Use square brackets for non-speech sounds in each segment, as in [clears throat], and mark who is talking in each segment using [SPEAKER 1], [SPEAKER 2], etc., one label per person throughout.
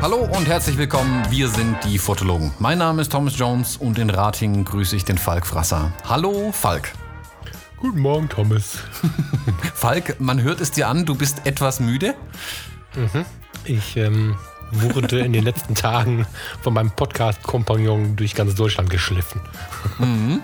[SPEAKER 1] Hallo und herzlich willkommen. Wir sind die Fotologen. Mein Name ist Thomas Jones und in Rating grüße ich den Falk Frasser. Hallo Falk.
[SPEAKER 2] Guten Morgen, Thomas. [laughs]
[SPEAKER 1] Falk, man hört es dir an, du bist etwas müde.
[SPEAKER 2] Mhm. Ich ähm, wurde in den letzten Tagen von meinem Podcast-Kompagnon durch ganz Deutschland geschliffen.
[SPEAKER 1] Mhm.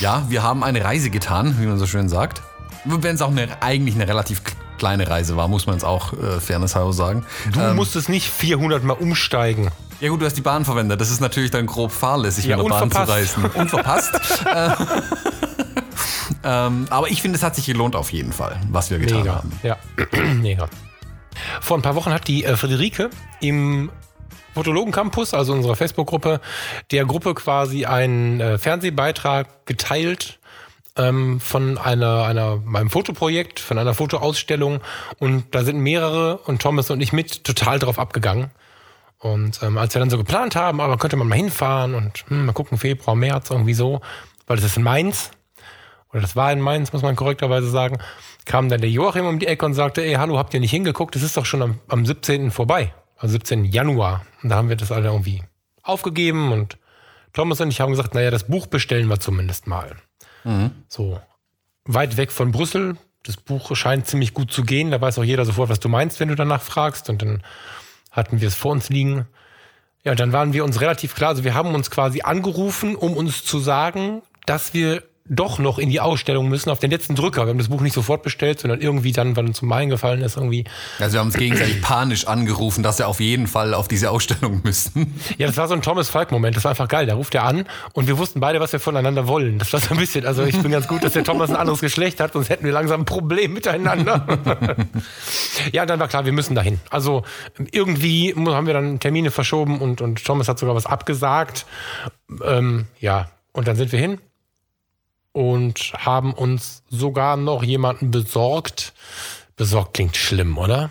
[SPEAKER 1] Ja, wir haben eine Reise getan, wie man so schön sagt. Wenn es auch eine, eigentlich eine relativ kleine Reise war, muss man es auch äh, fairnesshalber sagen.
[SPEAKER 2] Du ähm, musstest nicht 400 Mal umsteigen.
[SPEAKER 1] Ja gut, du hast die Bahn verwendet. Das ist natürlich dann grob fahrlässig, ja, mit der Bahn zu reisen. [laughs] Und verpasst. Äh, [laughs] ähm, aber ich finde, es hat sich gelohnt auf jeden Fall, was wir getan
[SPEAKER 2] Mega.
[SPEAKER 1] haben.
[SPEAKER 2] Ja, [clears throat] mega. Vor ein paar Wochen hat die äh, Friederike im Fotologen Campus, also unserer Facebook-Gruppe, der Gruppe quasi einen äh, Fernsehbeitrag geteilt ähm, von einer, einer, meinem Fotoprojekt, von einer Fotoausstellung. Und da sind mehrere und Thomas und ich mit total drauf abgegangen. Und ähm, als wir dann so geplant haben, aber könnte man mal hinfahren und hm, mal gucken, Februar, März, irgendwie so, weil das ist in Mainz, oder das war in Mainz, muss man korrekterweise sagen, kam dann der Joachim um die Ecke und sagte, ey, hallo, habt ihr nicht hingeguckt? Das ist doch schon am, am 17. vorbei, also 17. Januar. Und da haben wir das alle irgendwie aufgegeben und Thomas und ich haben gesagt, naja, das Buch bestellen wir zumindest mal. Mhm. So weit weg von Brüssel. Das Buch scheint ziemlich gut zu gehen. Da weiß auch jeder sofort, was du meinst, wenn du danach fragst. Und dann hatten wir es vor uns liegen. Ja, dann waren wir uns relativ klar. Also wir haben uns quasi angerufen, um uns zu sagen, dass wir doch noch in die Ausstellung müssen auf den letzten Drücker. Wir haben das Buch nicht sofort bestellt, sondern irgendwie dann, weil uns zum Main gefallen ist, irgendwie.
[SPEAKER 1] Also wir haben uns gegenseitig panisch angerufen, dass wir auf jeden Fall auf diese Ausstellung müssen.
[SPEAKER 2] Ja, das war so ein Thomas Falk-Moment. Das war einfach geil. Da ruft er an und wir wussten beide, was wir voneinander wollen. Das war so ein bisschen, also ich bin ganz gut, dass der Thomas ein anderes Geschlecht hat, sonst hätten wir langsam ein Problem miteinander. [laughs] ja, dann war klar, wir müssen dahin. Also irgendwie haben wir dann Termine verschoben und, und Thomas hat sogar was abgesagt. Ähm, ja, und dann sind wir hin und haben uns sogar noch jemanden besorgt. Besorgt klingt schlimm, oder?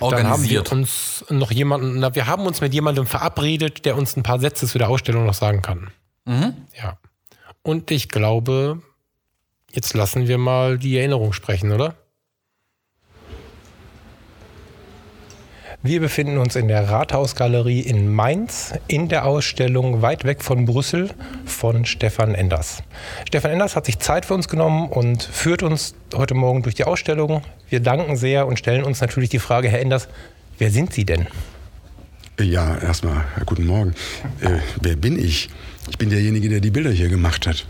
[SPEAKER 2] Dann haben wir uns noch jemanden, na, wir haben uns mit jemandem verabredet, der uns ein paar Sätze zu der Ausstellung noch sagen kann. Mhm. Ja. Und ich glaube, jetzt lassen wir mal die Erinnerung sprechen, oder? Wir befinden uns in der Rathausgalerie in Mainz in der Ausstellung Weit weg von Brüssel von Stefan Enders. Stefan Enders hat sich Zeit für uns genommen und führt uns heute Morgen durch die Ausstellung. Wir danken sehr und stellen uns natürlich die Frage, Herr Enders, wer sind Sie denn?
[SPEAKER 3] Ja, erstmal guten Morgen. Äh, wer bin ich? Ich bin derjenige, der die Bilder hier gemacht hat.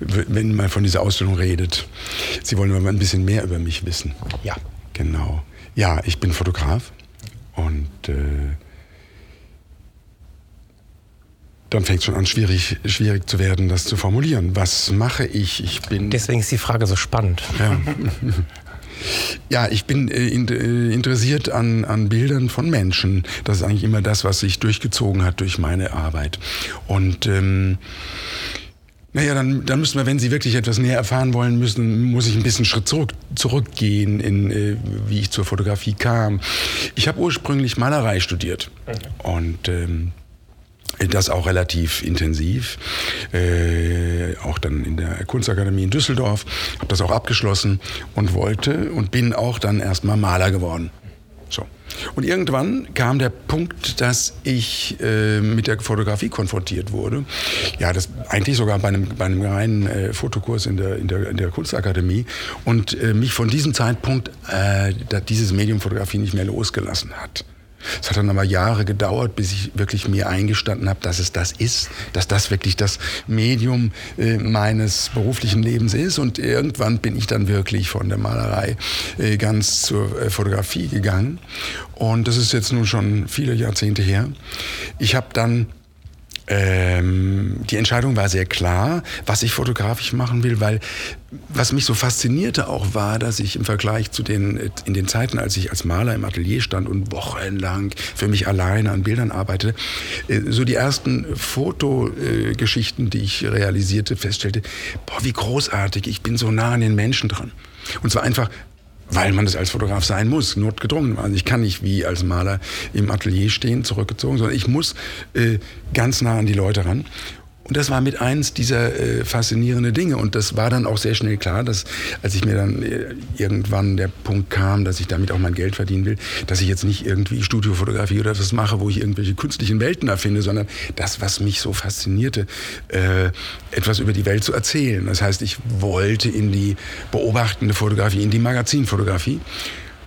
[SPEAKER 3] Wenn man von dieser Ausstellung redet. Sie wollen mal ein bisschen mehr über mich wissen.
[SPEAKER 2] Ja.
[SPEAKER 3] Genau. Ja, ich bin Fotograf. Und äh, dann fängt es schon an, schwierig, schwierig zu werden, das zu formulieren. Was mache ich? Ich bin.
[SPEAKER 2] Deswegen ist die Frage so spannend.
[SPEAKER 3] Ja. [laughs] Ja, ich bin äh, äh, interessiert an, an Bildern von Menschen. Das ist eigentlich immer das, was sich durchgezogen hat durch meine Arbeit. Und ähm, naja, dann, dann müssen wir, wenn Sie wirklich etwas näher erfahren wollen müssen, muss ich ein bisschen Schritt zurück, zurückgehen, in, äh, wie ich zur Fotografie kam. Ich habe ursprünglich Malerei studiert und ähm, das auch relativ intensiv, äh, auch dann in der Kunstakademie in Düsseldorf, habe das auch abgeschlossen und wollte und bin auch dann erstmal Maler geworden. So. Und irgendwann kam der Punkt, dass ich äh, mit der Fotografie konfrontiert wurde. Ja, das eigentlich sogar bei einem, bei einem reinen äh, Fotokurs in der, in der, in der Kunstakademie. Und äh, mich von diesem Zeitpunkt äh, dieses Medium Fotografie nicht mehr losgelassen hat. Es hat dann aber Jahre gedauert, bis ich wirklich mir eingestanden habe, dass es das ist, dass das wirklich das Medium äh, meines beruflichen Lebens ist. Und irgendwann bin ich dann wirklich von der Malerei äh, ganz zur äh, Fotografie gegangen. Und das ist jetzt nun schon viele Jahrzehnte her. Ich habe dann ähm, die Entscheidung war sehr klar, was ich fotografisch machen will, weil was mich so faszinierte auch war, dass ich im Vergleich zu den, in den Zeiten, als ich als Maler im Atelier stand und wochenlang für mich alleine an Bildern arbeitete, äh, so die ersten Fotogeschichten, die ich realisierte, feststellte, boah, wie großartig, ich bin so nah an den Menschen dran. Und zwar einfach weil man das als Fotograf sein muss, notgedrungen. Also ich kann nicht wie als Maler im Atelier stehen, zurückgezogen, sondern ich muss äh, ganz nah an die Leute ran. Und das war mit eins dieser äh, faszinierenden Dinge. Und das war dann auch sehr schnell klar, dass als ich mir dann äh, irgendwann der Punkt kam, dass ich damit auch mein Geld verdienen will, dass ich jetzt nicht irgendwie Studiofotografie oder etwas mache, wo ich irgendwelche künstlichen Welten erfinde, sondern das, was mich so faszinierte, äh, etwas über die Welt zu erzählen. Das heißt, ich wollte in die beobachtende Fotografie, in die Magazinfotografie.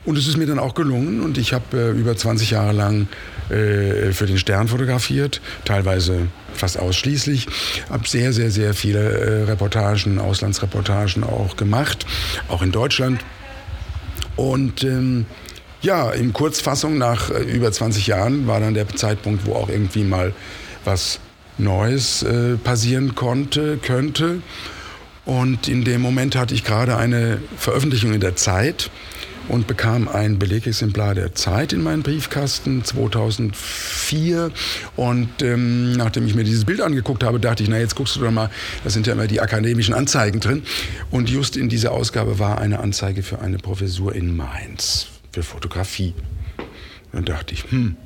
[SPEAKER 3] Und es ist mir dann auch gelungen und ich habe äh, über 20 Jahre lang äh, für den Stern fotografiert, teilweise fast ausschließlich. Habe sehr, sehr, sehr viele äh, Reportagen, Auslandsreportagen auch gemacht, auch in Deutschland. Und ähm, ja, in Kurzfassung nach äh, über 20 Jahren war dann der Zeitpunkt, wo auch irgendwie mal was Neues äh, passieren konnte, könnte. Und in dem Moment hatte ich gerade eine Veröffentlichung in der Zeit und bekam ein Belegexemplar der Zeit in meinen Briefkasten 2004. Und ähm, nachdem ich mir dieses Bild angeguckt habe, dachte ich, na jetzt guckst du doch mal, da sind ja immer die akademischen Anzeigen drin. Und just in dieser Ausgabe war eine Anzeige für eine Professur in Mainz für Fotografie. Dann dachte ich, hm,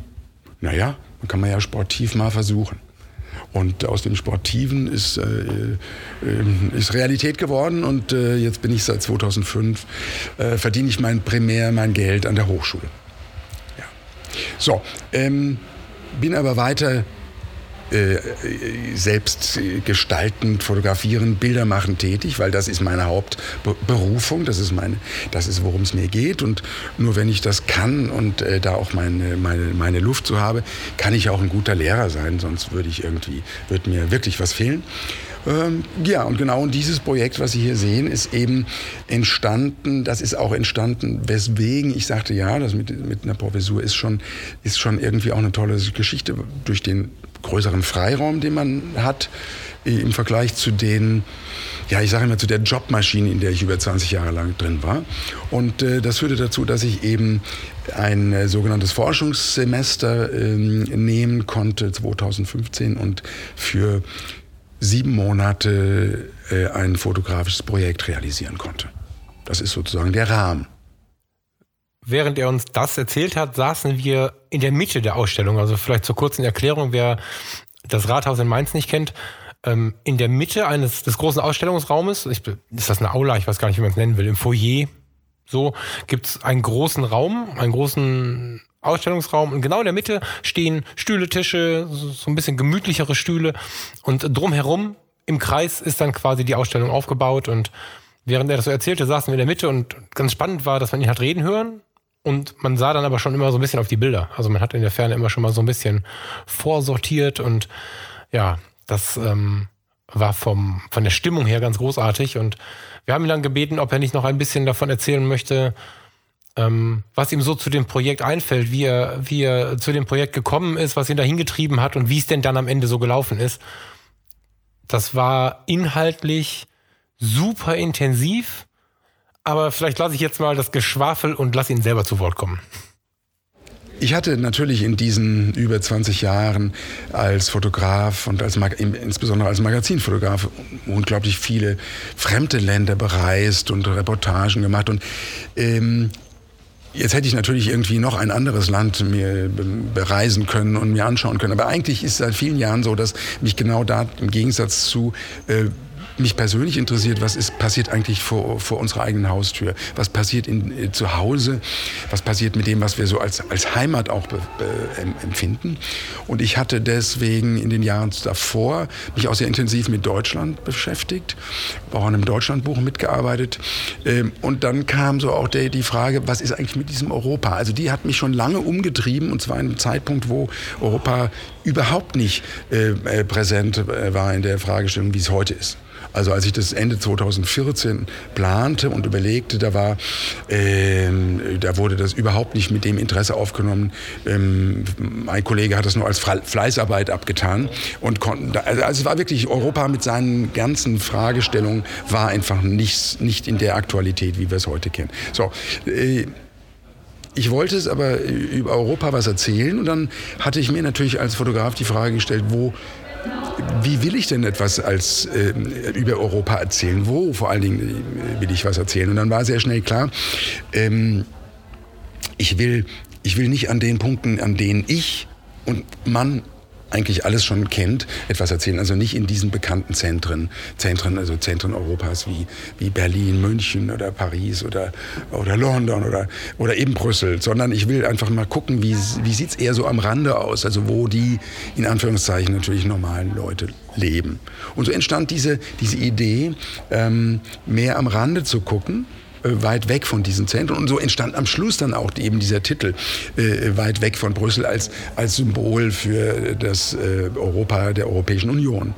[SPEAKER 3] naja, kann man ja sportiv mal versuchen. Und aus dem Sportiven ist, äh, äh, ist Realität geworden und äh, jetzt bin ich seit 2005, äh, verdiene ich mein primär mein Geld an der Hochschule. Ja. So, ähm, bin aber weiter äh, selbst gestaltend, fotografieren, Bilder machen tätig, weil das ist meine Hauptberufung, das ist, meine, das ist worum es mir geht. Und nur wenn ich das kann und äh, da auch meine, meine, meine Luft so habe, kann ich auch ein guter Lehrer sein, sonst würde ich irgendwie, würde mir wirklich was fehlen. Ähm, ja, und genau dieses Projekt, was Sie hier sehen, ist eben entstanden, das ist auch entstanden, weswegen ich sagte, ja, das mit, mit einer Professur ist schon, ist schon irgendwie auch eine tolle Geschichte durch den größeren Freiraum, den man hat im Vergleich zu den, ja, ich sage immer zu der Jobmaschine, in der ich über 20 Jahre lang drin war. Und äh, das führte dazu, dass ich eben ein äh, sogenanntes Forschungssemester äh, nehmen konnte 2015 und für sieben Monate äh, ein fotografisches Projekt realisieren konnte. Das ist sozusagen der Rahmen.
[SPEAKER 2] Während er uns das erzählt hat, saßen wir in der Mitte der Ausstellung. Also vielleicht zur kurzen Erklärung, wer das Rathaus in Mainz nicht kennt. Ähm, in der Mitte eines des großen Ausstellungsraumes, ich, ist das eine Aula, ich weiß gar nicht, wie man es nennen will, im Foyer, so gibt es einen großen Raum, einen großen Ausstellungsraum. Und genau in der Mitte stehen Stühle, Tische, so ein bisschen gemütlichere Stühle. Und drumherum im Kreis ist dann quasi die Ausstellung aufgebaut. Und während er das so erzählte, saßen wir in der Mitte. Und ganz spannend war, dass man ihn hat reden hören und man sah dann aber schon immer so ein bisschen auf die Bilder. Also man hat in der Ferne immer schon mal so ein bisschen vorsortiert und ja, das ähm, war vom, von der Stimmung her ganz großartig. Und wir haben ihn dann gebeten, ob er nicht noch ein bisschen davon erzählen möchte, ähm, was ihm so zu dem Projekt einfällt, wie er, wie er zu dem Projekt gekommen ist, was ihn dahin getrieben hat und wie es denn dann am Ende so gelaufen ist. Das war inhaltlich super intensiv aber vielleicht lasse ich jetzt mal das Geschwafel und lasse ihn selber zu Wort kommen.
[SPEAKER 3] Ich hatte natürlich in diesen über 20 Jahren als Fotograf und als insbesondere als Magazinfotograf unglaublich viele fremde Länder bereist und Reportagen gemacht und ähm, Jetzt hätte ich natürlich irgendwie noch ein anderes Land mir bereisen können und mir anschauen können. Aber eigentlich ist es seit vielen Jahren so, dass mich genau da im Gegensatz zu äh, mich persönlich interessiert, was ist passiert eigentlich vor, vor unserer eigenen Haustür? Was passiert in, äh, zu Hause? Was passiert mit dem, was wir so als, als Heimat auch be, be, empfinden? Und ich hatte deswegen in den Jahren davor mich auch sehr intensiv mit Deutschland beschäftigt, auch an einem Deutschlandbuch mitgearbeitet. Ähm, und dann kam so auch der, die Frage, was ist eigentlich mit diesem Europa? Also die hat mich schon lange umgetrieben und zwar in einem Zeitpunkt, wo Europa überhaupt nicht äh, äh präsent äh, war in der Fragestellung, wie es heute ist. Also als ich das Ende 2014 plante und überlegte, da war, ähm, da wurde das überhaupt nicht mit dem Interesse aufgenommen. Ähm, mein Kollege hat das nur als Fleißarbeit abgetan und konnten, also es war wirklich Europa mit seinen ganzen Fragestellungen war einfach nicht, nicht in der Aktualität, wie wir es heute kennen. So. Äh, ich wollte es aber über Europa was erzählen und dann hatte ich mir natürlich als Fotograf die Frage gestellt, wo wie will ich denn etwas als äh, über Europa erzählen? Wo vor allen Dingen äh, will ich was erzählen? Und dann war sehr schnell klar, ähm, ich will, ich will nicht an den Punkten, an denen ich und man eigentlich alles schon kennt, etwas erzählen. Also nicht in diesen bekannten Zentren, Zentren, also Zentren Europas wie, wie Berlin, München oder Paris oder, oder London oder, oder eben Brüssel, sondern ich will einfach mal gucken, wie, wie sieht es eher so am Rande aus, also wo die in Anführungszeichen natürlich normalen Leute leben. Und so entstand diese, diese Idee, ähm, mehr am Rande zu gucken weit weg von diesen Zentren. Und so entstand am Schluss dann auch eben dieser Titel äh, weit weg von Brüssel als, als Symbol für das äh, Europa der Europäischen Union.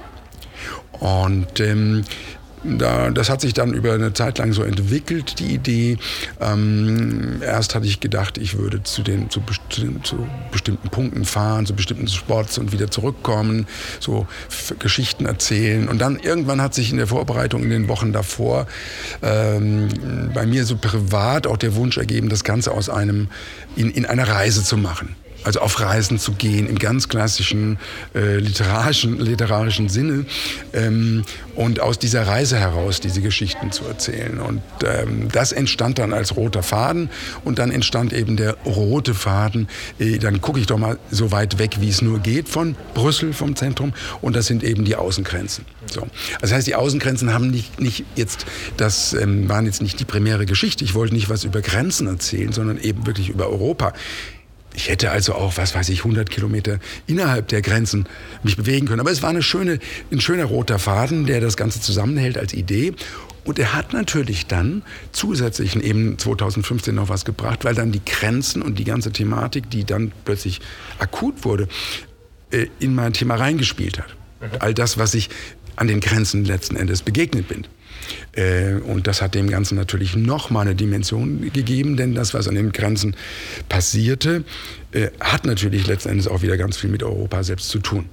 [SPEAKER 3] Und ähm, da, das hat sich dann über eine Zeit lang so entwickelt, die Idee. Ähm, erst hatte ich gedacht, ich würde zu, den, zu, zu, bestimmten Punkten fahren, zu bestimmten Spots und wieder zurückkommen, so Geschichten erzählen. Und dann irgendwann hat sich in der Vorbereitung in den Wochen davor ähm, bei mir so privat auch der Wunsch ergeben, das Ganze aus einem, in, in einer Reise zu machen also auf Reisen zu gehen im ganz klassischen äh, literarischen, literarischen Sinne ähm, und aus dieser Reise heraus diese Geschichten zu erzählen. Und ähm, das entstand dann als roter Faden und dann entstand eben der rote Faden. Äh, dann gucke ich doch mal so weit weg, wie es nur geht von Brüssel, vom Zentrum und das sind eben die Außengrenzen. So. Das heißt, die Außengrenzen haben nicht, nicht jetzt, das ähm, waren jetzt nicht die primäre Geschichte. Ich wollte nicht was über Grenzen erzählen, sondern eben wirklich über Europa. Ich hätte also auch, was weiß ich, 100 Kilometer innerhalb der Grenzen mich bewegen können. Aber es war eine schöne, ein schöner roter Faden, der das Ganze zusammenhält als Idee. Und er hat natürlich dann zusätzlich eben 2015 noch was gebracht, weil dann die Grenzen und die ganze Thematik, die dann plötzlich akut wurde, äh, in mein Thema reingespielt hat. Mhm. All das, was ich an den Grenzen letzten Endes begegnet bin. Äh, und das hat dem Ganzen natürlich noch mal eine Dimension gegeben, denn das, was an den Grenzen passierte, äh, hat natürlich letzten Endes auch wieder ganz viel mit Europa selbst zu tun.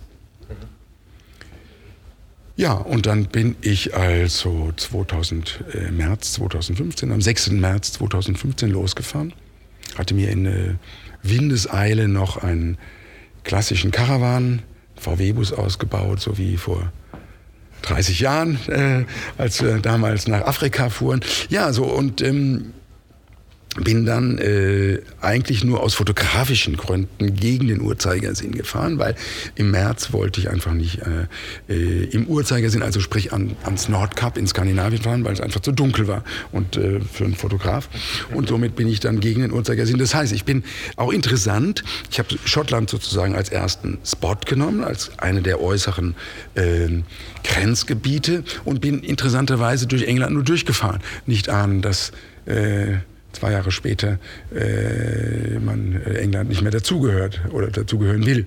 [SPEAKER 3] Ja, und dann bin ich also 2000, äh, März 2015, am 6. März 2015 losgefahren, hatte mir in Windeseile noch einen klassischen Caravan, VW-Bus ausgebaut, so wie vor 30 Jahren, äh, als wir damals nach Afrika fuhren. Ja, so und ähm, bin dann äh, eigentlich nur aus fotografischen Gründen gegen den Uhrzeigersinn gefahren, weil im März wollte ich einfach nicht äh, äh, im Uhrzeigersinn, also sprich an, ans Nordkap in Skandinavien fahren, weil es einfach zu dunkel war und äh, für einen Fotograf. Und somit bin ich dann gegen den Uhrzeigersinn. Das heißt, ich bin auch interessant. Ich habe Schottland sozusagen als ersten Spot genommen, als eine der äußeren äh, Grenzgebiete und bin interessanterweise durch England nur durchgefahren. Nicht ahnen, dass äh, zwei Jahre später äh, man äh, England nicht mehr dazugehört oder dazugehören will.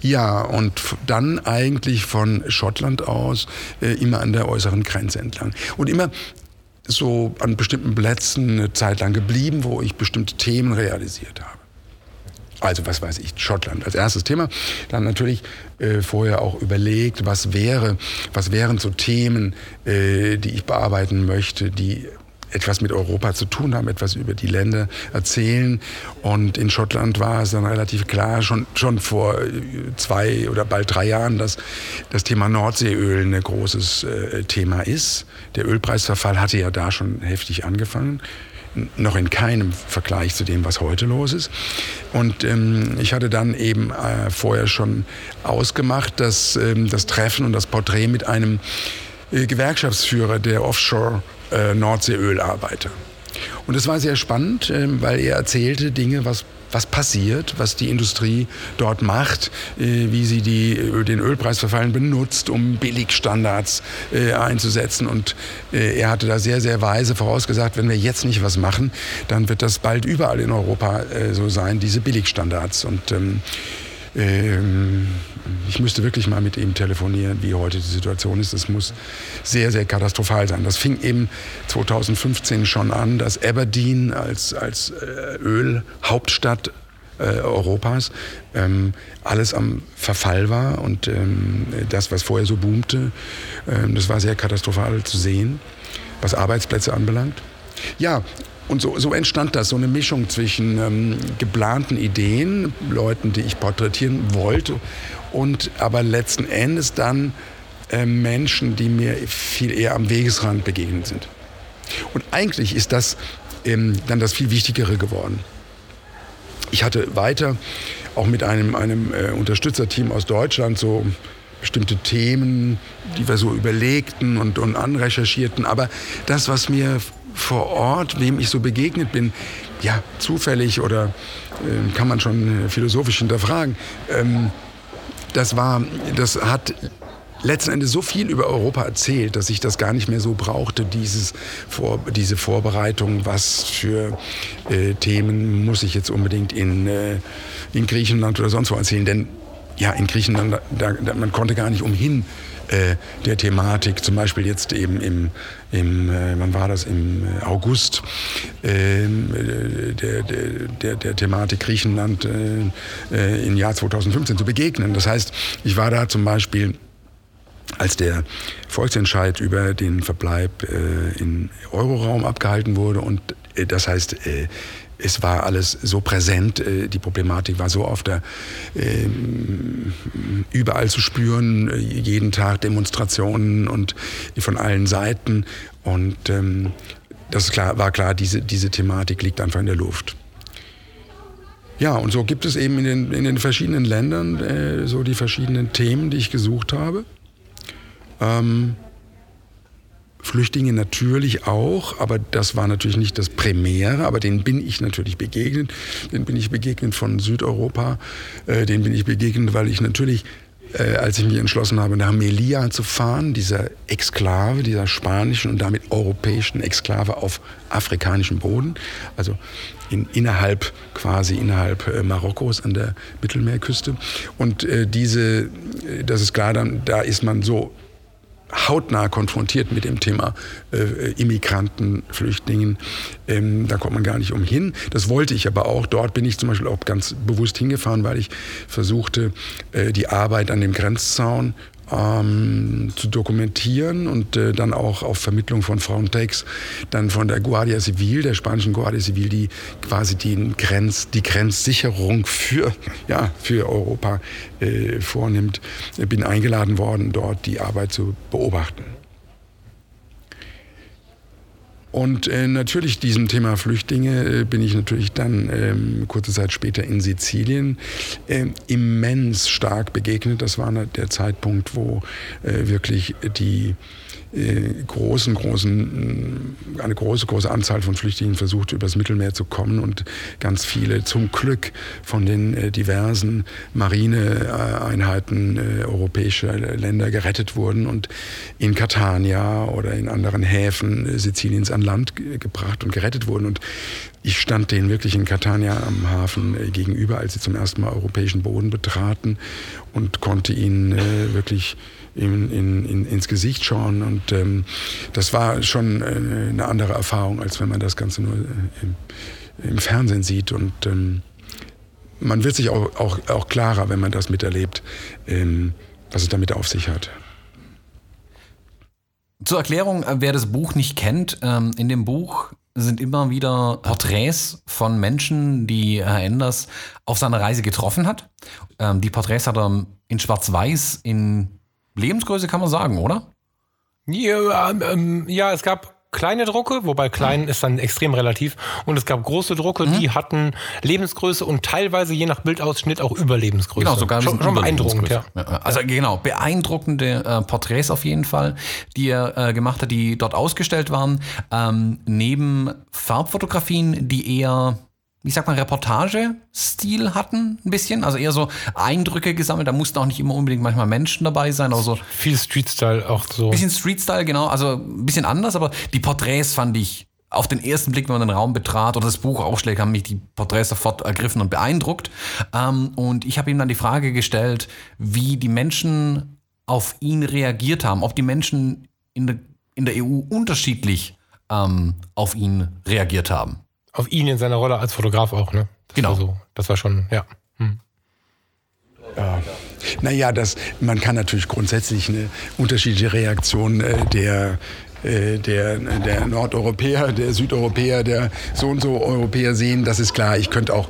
[SPEAKER 3] Ja, und dann eigentlich von Schottland aus äh, immer an der äußeren Grenze entlang. Und immer so an bestimmten Plätzen eine Zeit lang geblieben, wo ich bestimmte Themen realisiert habe. Also was weiß ich, Schottland als erstes Thema. Dann natürlich äh, vorher auch überlegt, was wäre, was wären so Themen, äh, die ich bearbeiten möchte, die etwas mit Europa zu tun haben, etwas über die Länder erzählen. Und in Schottland war es dann relativ klar, schon, schon vor äh, zwei oder bald drei Jahren, dass das Thema Nordseeöl ein großes äh, Thema ist. Der Ölpreisverfall hatte ja da schon heftig angefangen noch in keinem Vergleich zu dem, was heute los ist. Und ähm, ich hatte dann eben äh, vorher schon ausgemacht, dass ähm, das Treffen und das Porträt mit einem äh, Gewerkschaftsführer der Offshore äh, Nordseeölarbeiter. Und es war sehr spannend, äh, weil er erzählte Dinge, was was passiert, was die Industrie dort macht, äh, wie sie die, äh, den Ölpreisverfallen benutzt, um Billigstandards äh, einzusetzen. Und äh, er hatte da sehr, sehr weise vorausgesagt, wenn wir jetzt nicht was machen, dann wird das bald überall in Europa äh, so sein, diese Billigstandards. Und ähm, ich müsste wirklich mal mit ihm telefonieren, wie heute die Situation ist. Das muss sehr, sehr katastrophal sein. Das fing eben 2015 schon an, dass Aberdeen als, als äh, Ölhauptstadt äh, Europas ähm, alles am Verfall war und ähm, das, was vorher so boomte, ähm, das war sehr katastrophal zu sehen, was Arbeitsplätze anbelangt. Ja, und so, so, entstand das, so eine Mischung zwischen ähm, geplanten Ideen, Leuten, die ich porträtieren wollte, und aber letzten Endes dann äh, Menschen, die mir viel eher am Wegesrand begegnet sind. Und eigentlich ist das ähm, dann das viel Wichtigere geworden. Ich hatte weiter auch mit einem, einem äh, Unterstützerteam aus Deutschland so bestimmte Themen, die wir so überlegten und, und anrecherchierten. Aber das, was mir vor Ort, wem ich so begegnet bin, ja, zufällig oder äh, kann man schon philosophisch hinterfragen, ähm, das war, das hat letzten Endes so viel über Europa erzählt, dass ich das gar nicht mehr so brauchte, dieses Vor diese Vorbereitung, was für äh, Themen muss ich jetzt unbedingt in, äh, in Griechenland oder sonst wo erzählen. Denn ja, in Griechenland, da, da, man konnte gar nicht umhin äh, der Thematik, zum Beispiel jetzt eben im, im äh, wann war das, im äh, August, ähm, äh, der, der, der, Thematik Griechenland äh, äh, im Jahr 2015 zu begegnen. Das heißt, ich war da zum Beispiel als der Volksentscheid über den Verbleib äh, im Euroraum abgehalten wurde. Und äh, das heißt, äh, es war alles so präsent, äh, die Problematik war so auf der ähm, überall zu spüren, äh, jeden Tag Demonstrationen und von allen Seiten. Und ähm, das war klar, diese, diese Thematik liegt einfach in der Luft. Ja, und so gibt es eben in den, in den verschiedenen Ländern äh, so die verschiedenen Themen, die ich gesucht habe. Ähm, Flüchtlinge natürlich auch, aber das war natürlich nicht das Primäre, aber denen bin ich natürlich begegnet. Den bin ich begegnet von Südeuropa, äh, den bin ich begegnet, weil ich natürlich, äh, als ich mich entschlossen habe, nach Melilla zu fahren, dieser Exklave, dieser spanischen und damit europäischen Exklave auf afrikanischem Boden, also in, innerhalb, quasi innerhalb äh, Marokkos an der Mittelmeerküste. Und äh, diese, äh, das ist klar, dann, da ist man so hautnah konfrontiert mit dem Thema äh, Immigranten, Flüchtlingen. Ähm, da kommt man gar nicht umhin. Das wollte ich aber auch. Dort bin ich zum Beispiel auch ganz bewusst hingefahren, weil ich versuchte, äh, die Arbeit an dem Grenzzaun ähm, zu dokumentieren und äh, dann auch auf Vermittlung von Frontex, dann von der Guardia Civil, der spanischen Guardia Civil, die quasi die, Grenz, die Grenzsicherung für, [laughs] ja, für Europa äh, vornimmt, bin eingeladen worden, dort die Arbeit zu beobachten. Und äh, natürlich diesem Thema Flüchtlinge äh, bin ich natürlich dann ähm, kurze Zeit später in Sizilien äh, immens stark begegnet. Das war der Zeitpunkt, wo äh, wirklich die großen, großen, äh, eine große, große Anzahl von Flüchtlingen versucht, übers Mittelmeer zu kommen und ganz viele zum Glück von den äh, diversen Marineeinheiten europäischer Länder gerettet wurden und in Catania oder in anderen Häfen Siziliens an Land gebracht und gerettet wurden. Und ich stand denen wirklich in Catania am Hafen gegenüber, als sie zum ersten Mal europäischen Boden betraten und konnte ihnen wirklich in, in, in, ins Gesicht schauen. Und ähm, das war schon äh, eine andere Erfahrung, als wenn man das Ganze nur äh, im, im, Fernsehen sieht. Und ähm, man wird sich auch, auch, auch klarer, wenn man das miterlebt, ähm, was es damit auf sich hat.
[SPEAKER 1] Zur Erklärung, äh, wer das Buch nicht kennt, ähm, in dem Buch sind immer wieder Porträts von Menschen, die Herr Enders auf seiner Reise getroffen hat. Ähm, die Porträts hat er in Schwarz-Weiß in Lebensgröße kann man sagen, oder?
[SPEAKER 2] Ja, ähm, ja, es gab kleine Drucke, wobei klein ist dann extrem relativ. Und es gab große Drucke, mhm. die hatten Lebensgröße und teilweise je nach Bildausschnitt auch Überlebensgröße.
[SPEAKER 1] Genau, sogar
[SPEAKER 2] schon, schon beeindruckend, ja.
[SPEAKER 1] Also genau, beeindruckende äh, Porträts auf jeden Fall, die er äh, gemacht hat, die dort ausgestellt waren. Ähm, neben Farbfotografien, die eher wie sagt man, Reportage-Stil hatten, ein bisschen. Also eher so Eindrücke gesammelt. Da mussten auch nicht immer unbedingt manchmal Menschen dabei sein, aber so.
[SPEAKER 2] Viel Street-Style auch so.
[SPEAKER 1] Bisschen Street-Style, genau. Also ein bisschen anders, aber die Porträts fand ich auf den ersten Blick, wenn man den Raum betrat oder das Buch aufschlägt, haben mich die Porträts sofort ergriffen und beeindruckt. Ähm, und ich habe ihm dann die Frage gestellt, wie die Menschen auf ihn reagiert haben, ob die Menschen in der, in der EU unterschiedlich ähm, auf ihn reagiert haben
[SPEAKER 2] auf ihn in seiner Rolle als Fotograf auch, ne? Das
[SPEAKER 1] genau.
[SPEAKER 2] War so, das war schon, ja. Hm.
[SPEAKER 3] Ja. Naja, das, man kann natürlich grundsätzlich eine unterschiedliche Reaktion äh, der äh, der, der Nordeuropäer, der Südeuropäer, der so und so Europäer sehen, das ist klar. Ich könnte auch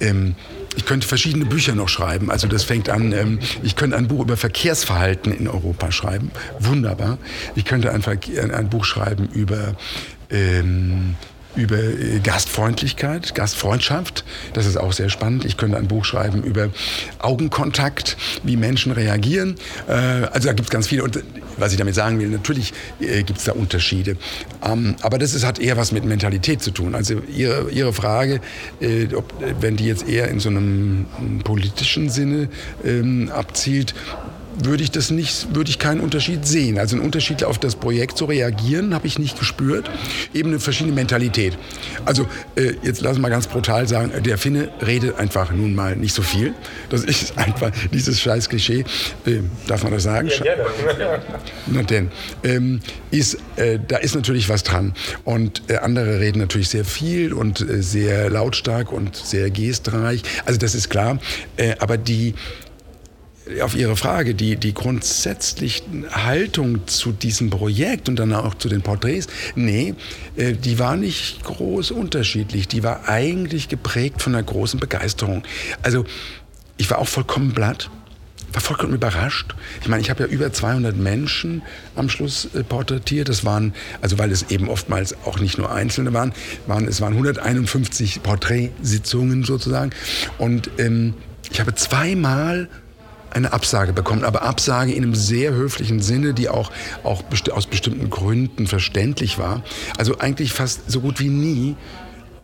[SPEAKER 3] ähm, Ich könnte verschiedene Bücher noch schreiben. Also das fängt an, ähm, ich könnte ein Buch über Verkehrsverhalten in Europa schreiben. Wunderbar. Ich könnte ein, ein Buch schreiben über ähm, über äh, Gastfreundlichkeit, Gastfreundschaft. Das ist auch sehr spannend. Ich könnte ein Buch schreiben über Augenkontakt, wie Menschen reagieren. Äh, also da gibt es ganz viele. Und was ich damit sagen will, natürlich äh, gibt es da Unterschiede. Ähm, aber das ist, hat eher was mit Mentalität zu tun. Also Ihre, Ihre Frage, ob, wenn die jetzt eher in so einem politischen Sinne ähm, abzielt, würde ich das nicht, würde ich keinen Unterschied sehen. Also einen Unterschied auf das Projekt zu reagieren, habe ich nicht gespürt. Eben eine verschiedene Mentalität. Also äh, jetzt lassen wir mal ganz brutal sagen, der Finne redet einfach nun mal nicht so viel. Das ist [laughs] einfach dieses scheiß Klischee. Äh, darf man das sagen? Ja, gerne. [laughs] Na denn, ähm, ist, äh, da ist natürlich was dran. Und äh, andere reden natürlich sehr viel und äh, sehr lautstark und sehr gestreich. Also das ist klar. Äh, aber die auf Ihre Frage, die, die grundsätzliche Haltung zu diesem Projekt und dann auch zu den Porträts, nee, äh, die war nicht groß unterschiedlich. Die war eigentlich geprägt von einer großen Begeisterung. Also ich war auch vollkommen blatt war vollkommen überrascht. Ich meine, ich habe ja über 200 Menschen am Schluss äh, porträtiert. Das waren, also weil es eben oftmals auch nicht nur Einzelne waren, waren es waren 151 Porträtsitzungen sozusagen. Und ähm, ich habe zweimal eine Absage bekommen, aber Absage in einem sehr höflichen Sinne, die auch, auch besti aus bestimmten Gründen verständlich war. Also eigentlich fast so gut wie nie.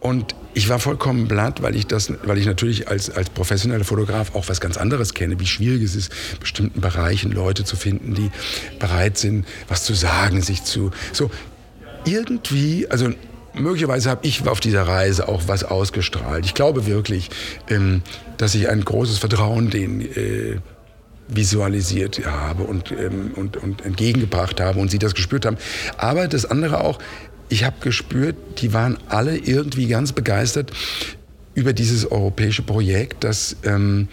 [SPEAKER 3] Und ich war vollkommen blatt, weil ich das, weil ich natürlich als, als professioneller Fotograf auch was ganz anderes kenne, wie schwierig es ist, bestimmten Bereichen Leute zu finden, die bereit sind, was zu sagen, sich zu, so, irgendwie, also möglicherweise habe ich auf dieser Reise auch was ausgestrahlt. Ich glaube wirklich, ähm, dass ich ein großes Vertrauen den äh, visualisiert habe und, ähm, und, und entgegengebracht habe und sie das gespürt haben. Aber das andere auch, ich habe gespürt, die waren alle irgendwie ganz begeistert über dieses europäische Projekt, das ähm,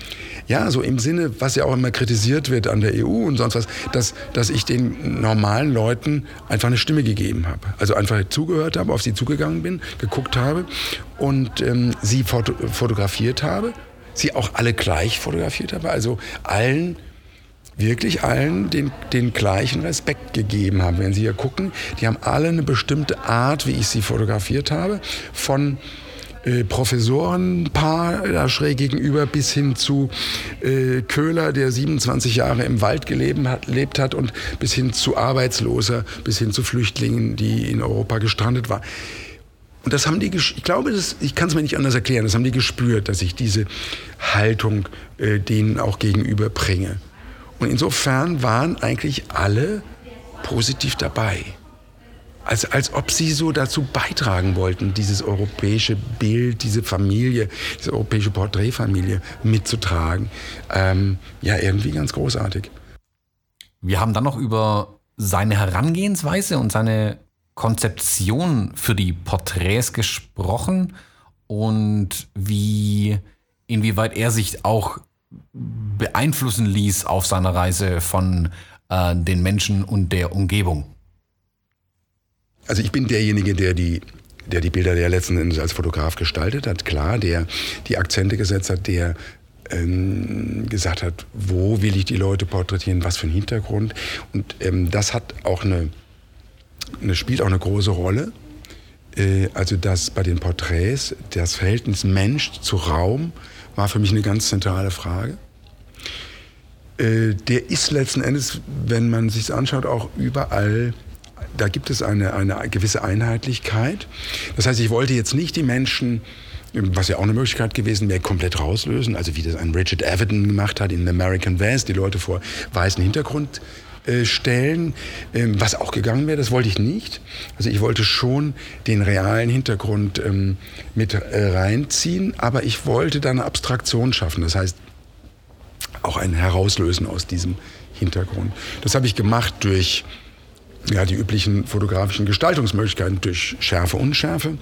[SPEAKER 3] ja so im Sinne, was ja auch immer kritisiert wird an der EU und sonst was, dass, dass ich den normalen Leuten einfach eine Stimme gegeben habe. Also einfach zugehört habe, auf sie zugegangen bin, geguckt habe und ähm, sie foto fotografiert habe sie auch alle gleich fotografiert habe, also allen wirklich allen den, den gleichen Respekt gegeben haben. Wenn Sie hier gucken, die haben alle eine bestimmte Art, wie ich sie fotografiert habe, von äh, Professorenpaar da schräg gegenüber bis hin zu äh, Köhler, der 27 Jahre im Wald gelebt hat, lebt hat und bis hin zu Arbeitsloser, bis hin zu Flüchtlingen, die in Europa gestrandet waren. Und das haben die, ich glaube, das, ich kann es mir nicht anders erklären, das haben die gespürt, dass ich diese Haltung äh, denen auch gegenüber bringe. Und insofern waren eigentlich alle positiv dabei. Als, als ob sie so dazu beitragen wollten, dieses europäische Bild, diese Familie, diese europäische Porträtfamilie mitzutragen. Ähm, ja, irgendwie ganz großartig.
[SPEAKER 1] Wir haben dann noch über seine Herangehensweise und seine Konzeption für die Porträts gesprochen und wie, inwieweit er sich auch beeinflussen ließ auf seiner Reise von äh, den Menschen und der Umgebung.
[SPEAKER 3] Also ich bin derjenige, der die, der die Bilder der letzten Endes als Fotograf gestaltet hat, klar, der die Akzente gesetzt hat, der ähm, gesagt hat, wo will ich die Leute porträtieren, was für ein Hintergrund. Und ähm, das hat auch eine das spielt auch eine große Rolle. Äh, also dass bei den Porträts das Verhältnis Mensch zu Raum war für mich eine ganz zentrale Frage. Äh, der ist letzten Endes, wenn man sich anschaut, auch überall da gibt es eine, eine gewisse Einheitlichkeit. Das heißt, ich wollte jetzt nicht die Menschen, was ja auch eine Möglichkeit gewesen wäre, komplett rauslösen, also wie das ein Richard Avedon gemacht hat in American West, die Leute vor weißen Hintergrund äh, stellen, ähm, was auch gegangen wäre, das wollte ich nicht. Also ich wollte schon den realen Hintergrund ähm, mit äh, reinziehen, aber ich wollte da eine Abstraktion schaffen, das heißt auch ein Herauslösen aus diesem Hintergrund. Das habe ich gemacht durch ja, die üblichen fotografischen Gestaltungsmöglichkeiten durch Schärfe, Unschärfe,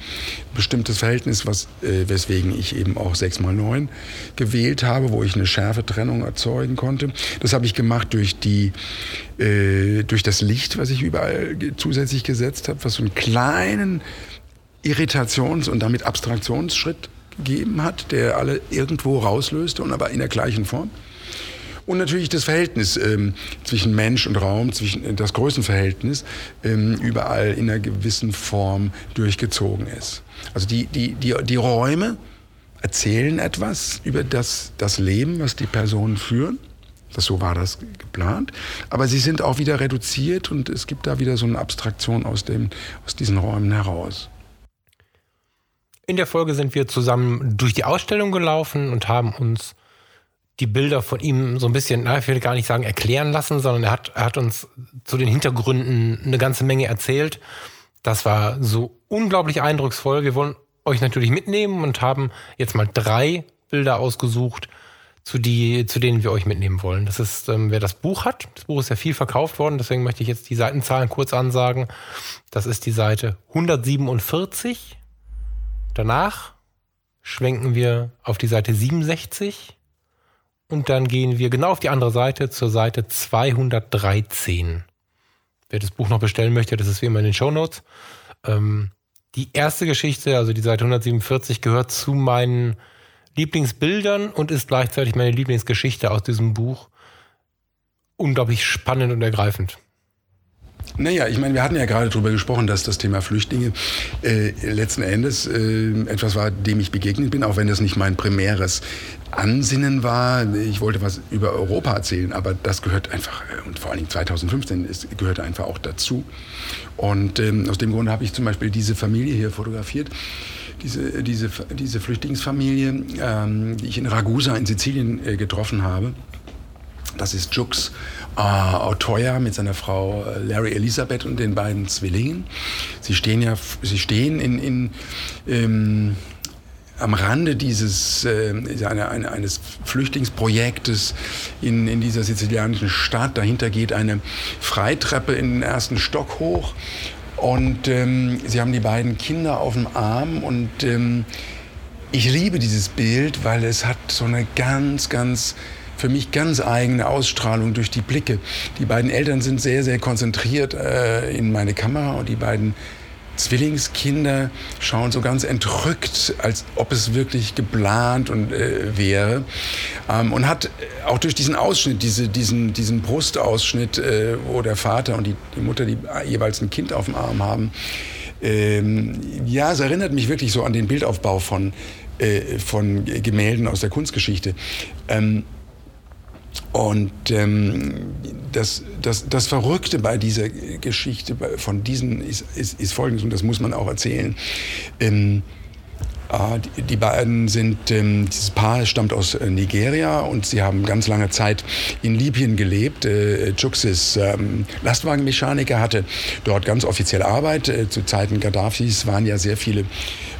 [SPEAKER 3] bestimmtes Verhältnis, was, äh, weswegen ich eben auch 6x9 gewählt habe, wo ich eine Schärfe-Trennung erzeugen konnte. Das habe ich gemacht durch, die, äh, durch das Licht, was ich überall zusätzlich gesetzt habe, was so einen kleinen Irritations- und damit Abstraktionsschritt gegeben hat, der alle irgendwo rauslöste und aber in der gleichen Form. Und natürlich das Verhältnis ähm, zwischen Mensch und Raum, zwischen äh, das Größenverhältnis ähm, überall in einer gewissen Form durchgezogen ist. Also die, die, die, die Räume erzählen etwas über das, das Leben, was die Personen führen. Das, so war das geplant. Aber sie sind auch wieder reduziert und es gibt da wieder so eine Abstraktion aus, dem, aus diesen Räumen heraus.
[SPEAKER 2] In der Folge sind wir zusammen durch die Ausstellung gelaufen und haben uns die Bilder von ihm so ein bisschen, na, ich will gar nicht sagen erklären lassen, sondern er hat, er hat uns zu den Hintergründen eine ganze Menge erzählt. Das war so unglaublich eindrucksvoll. Wir wollen euch natürlich mitnehmen und haben jetzt mal drei Bilder ausgesucht, zu, die, zu denen wir euch mitnehmen wollen. Das ist, ähm, wer das Buch hat. Das Buch ist ja viel verkauft worden, deswegen möchte ich jetzt die Seitenzahlen kurz ansagen. Das ist die Seite 147. Danach schwenken wir auf die Seite 67 und dann gehen wir genau auf die andere Seite zur Seite 213. Wer das Buch noch bestellen möchte, das ist wie immer in den Show Notes. Ähm, die erste Geschichte, also die Seite 147, gehört zu meinen Lieblingsbildern und ist gleichzeitig meine Lieblingsgeschichte aus diesem Buch. Unglaublich spannend und ergreifend.
[SPEAKER 3] Naja, ich meine, wir hatten ja gerade darüber gesprochen, dass das Thema Flüchtlinge äh, letzten Endes äh, etwas war, dem ich begegnet bin, auch wenn das nicht mein primäres Ansinnen war. Ich wollte was über Europa erzählen, aber das gehört einfach, äh, und vor allen Dingen 2015, es gehört einfach auch dazu. Und ähm, aus dem Grund habe ich zum Beispiel diese Familie hier fotografiert. Diese, diese, diese Flüchtlingsfamilie, ähm, die ich in Ragusa in Sizilien äh, getroffen habe. Das ist Jux äh, Autoya mit seiner Frau äh, Larry Elisabeth und den beiden Zwillingen. Sie stehen ja, sie stehen in, in ähm, am Rande dieses äh, eine, eine, eines Flüchtlingsprojektes in, in dieser sizilianischen Stadt. Dahinter geht eine Freitreppe in den ersten Stock hoch und ähm, sie haben die beiden Kinder auf dem Arm und ähm, ich liebe dieses Bild, weil es hat so eine ganz, ganz für mich ganz eigene Ausstrahlung durch die Blicke. Die beiden Eltern sind sehr, sehr konzentriert äh, in meine Kamera und die beiden Zwillingskinder schauen so ganz entrückt, als ob es wirklich geplant und äh, wäre. Ähm, und hat auch durch diesen Ausschnitt, diese, diesen, diesen Brustausschnitt, äh, wo der Vater und die, die Mutter die jeweils ein Kind auf dem Arm haben, ähm, ja, es erinnert mich wirklich so an den Bildaufbau von, äh, von Gemälden aus der Kunstgeschichte. Ähm, und ähm, das, das, das Verrückte bei dieser Geschichte von diesen ist, ist, ist folgendes, und das muss man auch erzählen. Ähm, äh, die, beiden sind, ähm, dieses Paar stammt aus äh, Nigeria und sie haben ganz lange Zeit in Libyen gelebt. Äh, Chux ist ähm, Lastwagenmechaniker, hatte dort ganz offizielle Arbeit. Äh, zu Zeiten Gaddafis waren ja sehr viele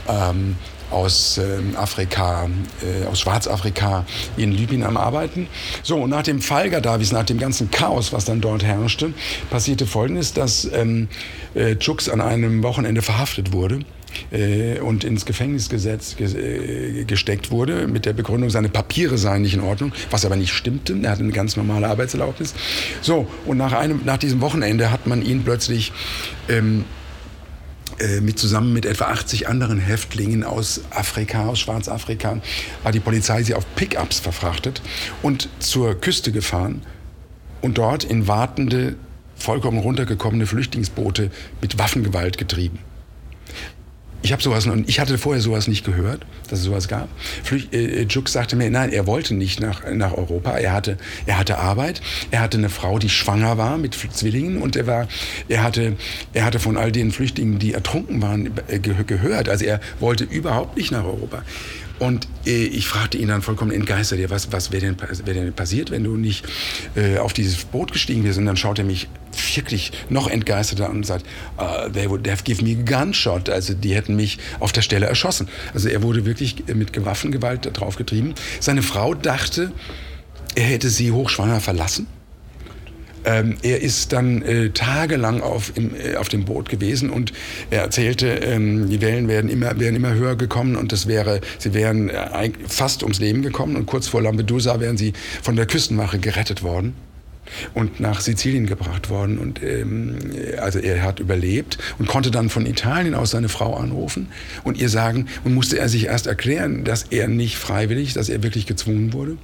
[SPEAKER 3] ähm, aus äh, Afrika, äh, aus Schwarzafrika in Libyen am Arbeiten. So, und nach dem Fall Gaddafis, nach dem ganzen Chaos, was dann dort herrschte, passierte Folgendes, dass ähm, äh, Chux an einem Wochenende verhaftet wurde äh, und ins Gefängnis gesetzt, ge äh, gesteckt wurde mit der Begründung, seine Papiere seien nicht in Ordnung, was aber nicht stimmte. Er hatte eine ganz normale Arbeitserlaubnis. So, und nach, einem, nach diesem Wochenende hat man ihn plötzlich ähm, äh, mit zusammen mit etwa 80 anderen Häftlingen aus Afrika, aus Schwarzafrika, hat die Polizei sie auf Pickups verfrachtet und zur Küste gefahren und dort in wartende, vollkommen runtergekommene Flüchtlingsboote mit Waffengewalt getrieben. Ich habe sowas und ich hatte vorher sowas nicht gehört, dass es sowas gab. Flüch, äh, Jux sagte mir, nein, er wollte nicht nach, nach Europa. Er hatte, er hatte Arbeit. Er hatte eine Frau, die schwanger war mit Zwillingen und er war, er hatte, er hatte von all den Flüchtlingen, die ertrunken waren, äh, gehört. Also er wollte überhaupt nicht nach Europa. Und äh, ich fragte ihn dann vollkommen entgeistert, ja, was, was wäre denn, wär denn passiert, wenn du nicht äh, auf dieses Boot gestiegen wärst? Und dann schaut er mich wirklich noch entgeisterter an und sagt, uh, they would have given me a gunshot. Also die hätten mich auf der Stelle erschossen. Also er wurde wirklich mit Waffengewalt draufgetrieben. Seine Frau dachte, er hätte sie hochschwanger verlassen ähm, er ist dann äh, tagelang auf, im, äh, auf dem Boot gewesen und er erzählte, ähm, die Wellen wären immer, wären immer höher gekommen und das wäre, sie wären äh, fast ums Leben gekommen und kurz vor Lampedusa wären sie von der Küstenwache gerettet worden. und nach Sizilien gebracht worden. Und ähm, also er hat überlebt und konnte dann von Italien aus seine Frau anrufen und ihr sagen, und musste er sich erst erklären, dass er nicht freiwillig, dass er wirklich gezwungen wurde.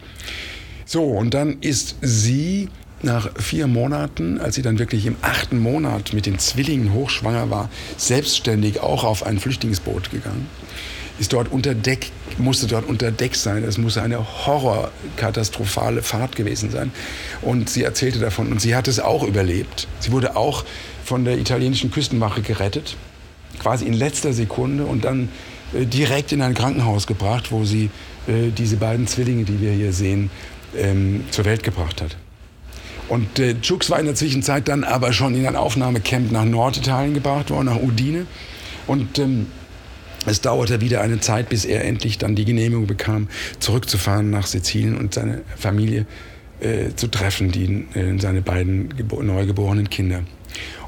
[SPEAKER 3] So, und dann ist sie nach vier Monaten, als sie dann wirklich im achten Monat mit den Zwillingen hochschwanger war, selbstständig auch auf ein Flüchtlingsboot gegangen ist dort unter Deck, musste dort unter Deck sein. Es musste eine horrorkatastrophale Fahrt gewesen sein. Und sie erzählte davon und sie hat es auch überlebt. Sie wurde auch von der italienischen Küstenwache gerettet, quasi in letzter Sekunde und dann äh, direkt in ein Krankenhaus gebracht, wo sie äh, diese beiden Zwillinge, die wir hier sehen, ähm, zur Welt gebracht hat. Und äh, Jux war in der Zwischenzeit dann aber schon in ein Aufnahmecamp nach Norditalien gebracht worden, nach Udine. Und ähm, es dauerte wieder eine Zeit, bis er endlich dann die Genehmigung bekam, zurückzufahren nach Sizilien und seine Familie äh, zu treffen, die, äh, seine beiden neugeborenen Kinder.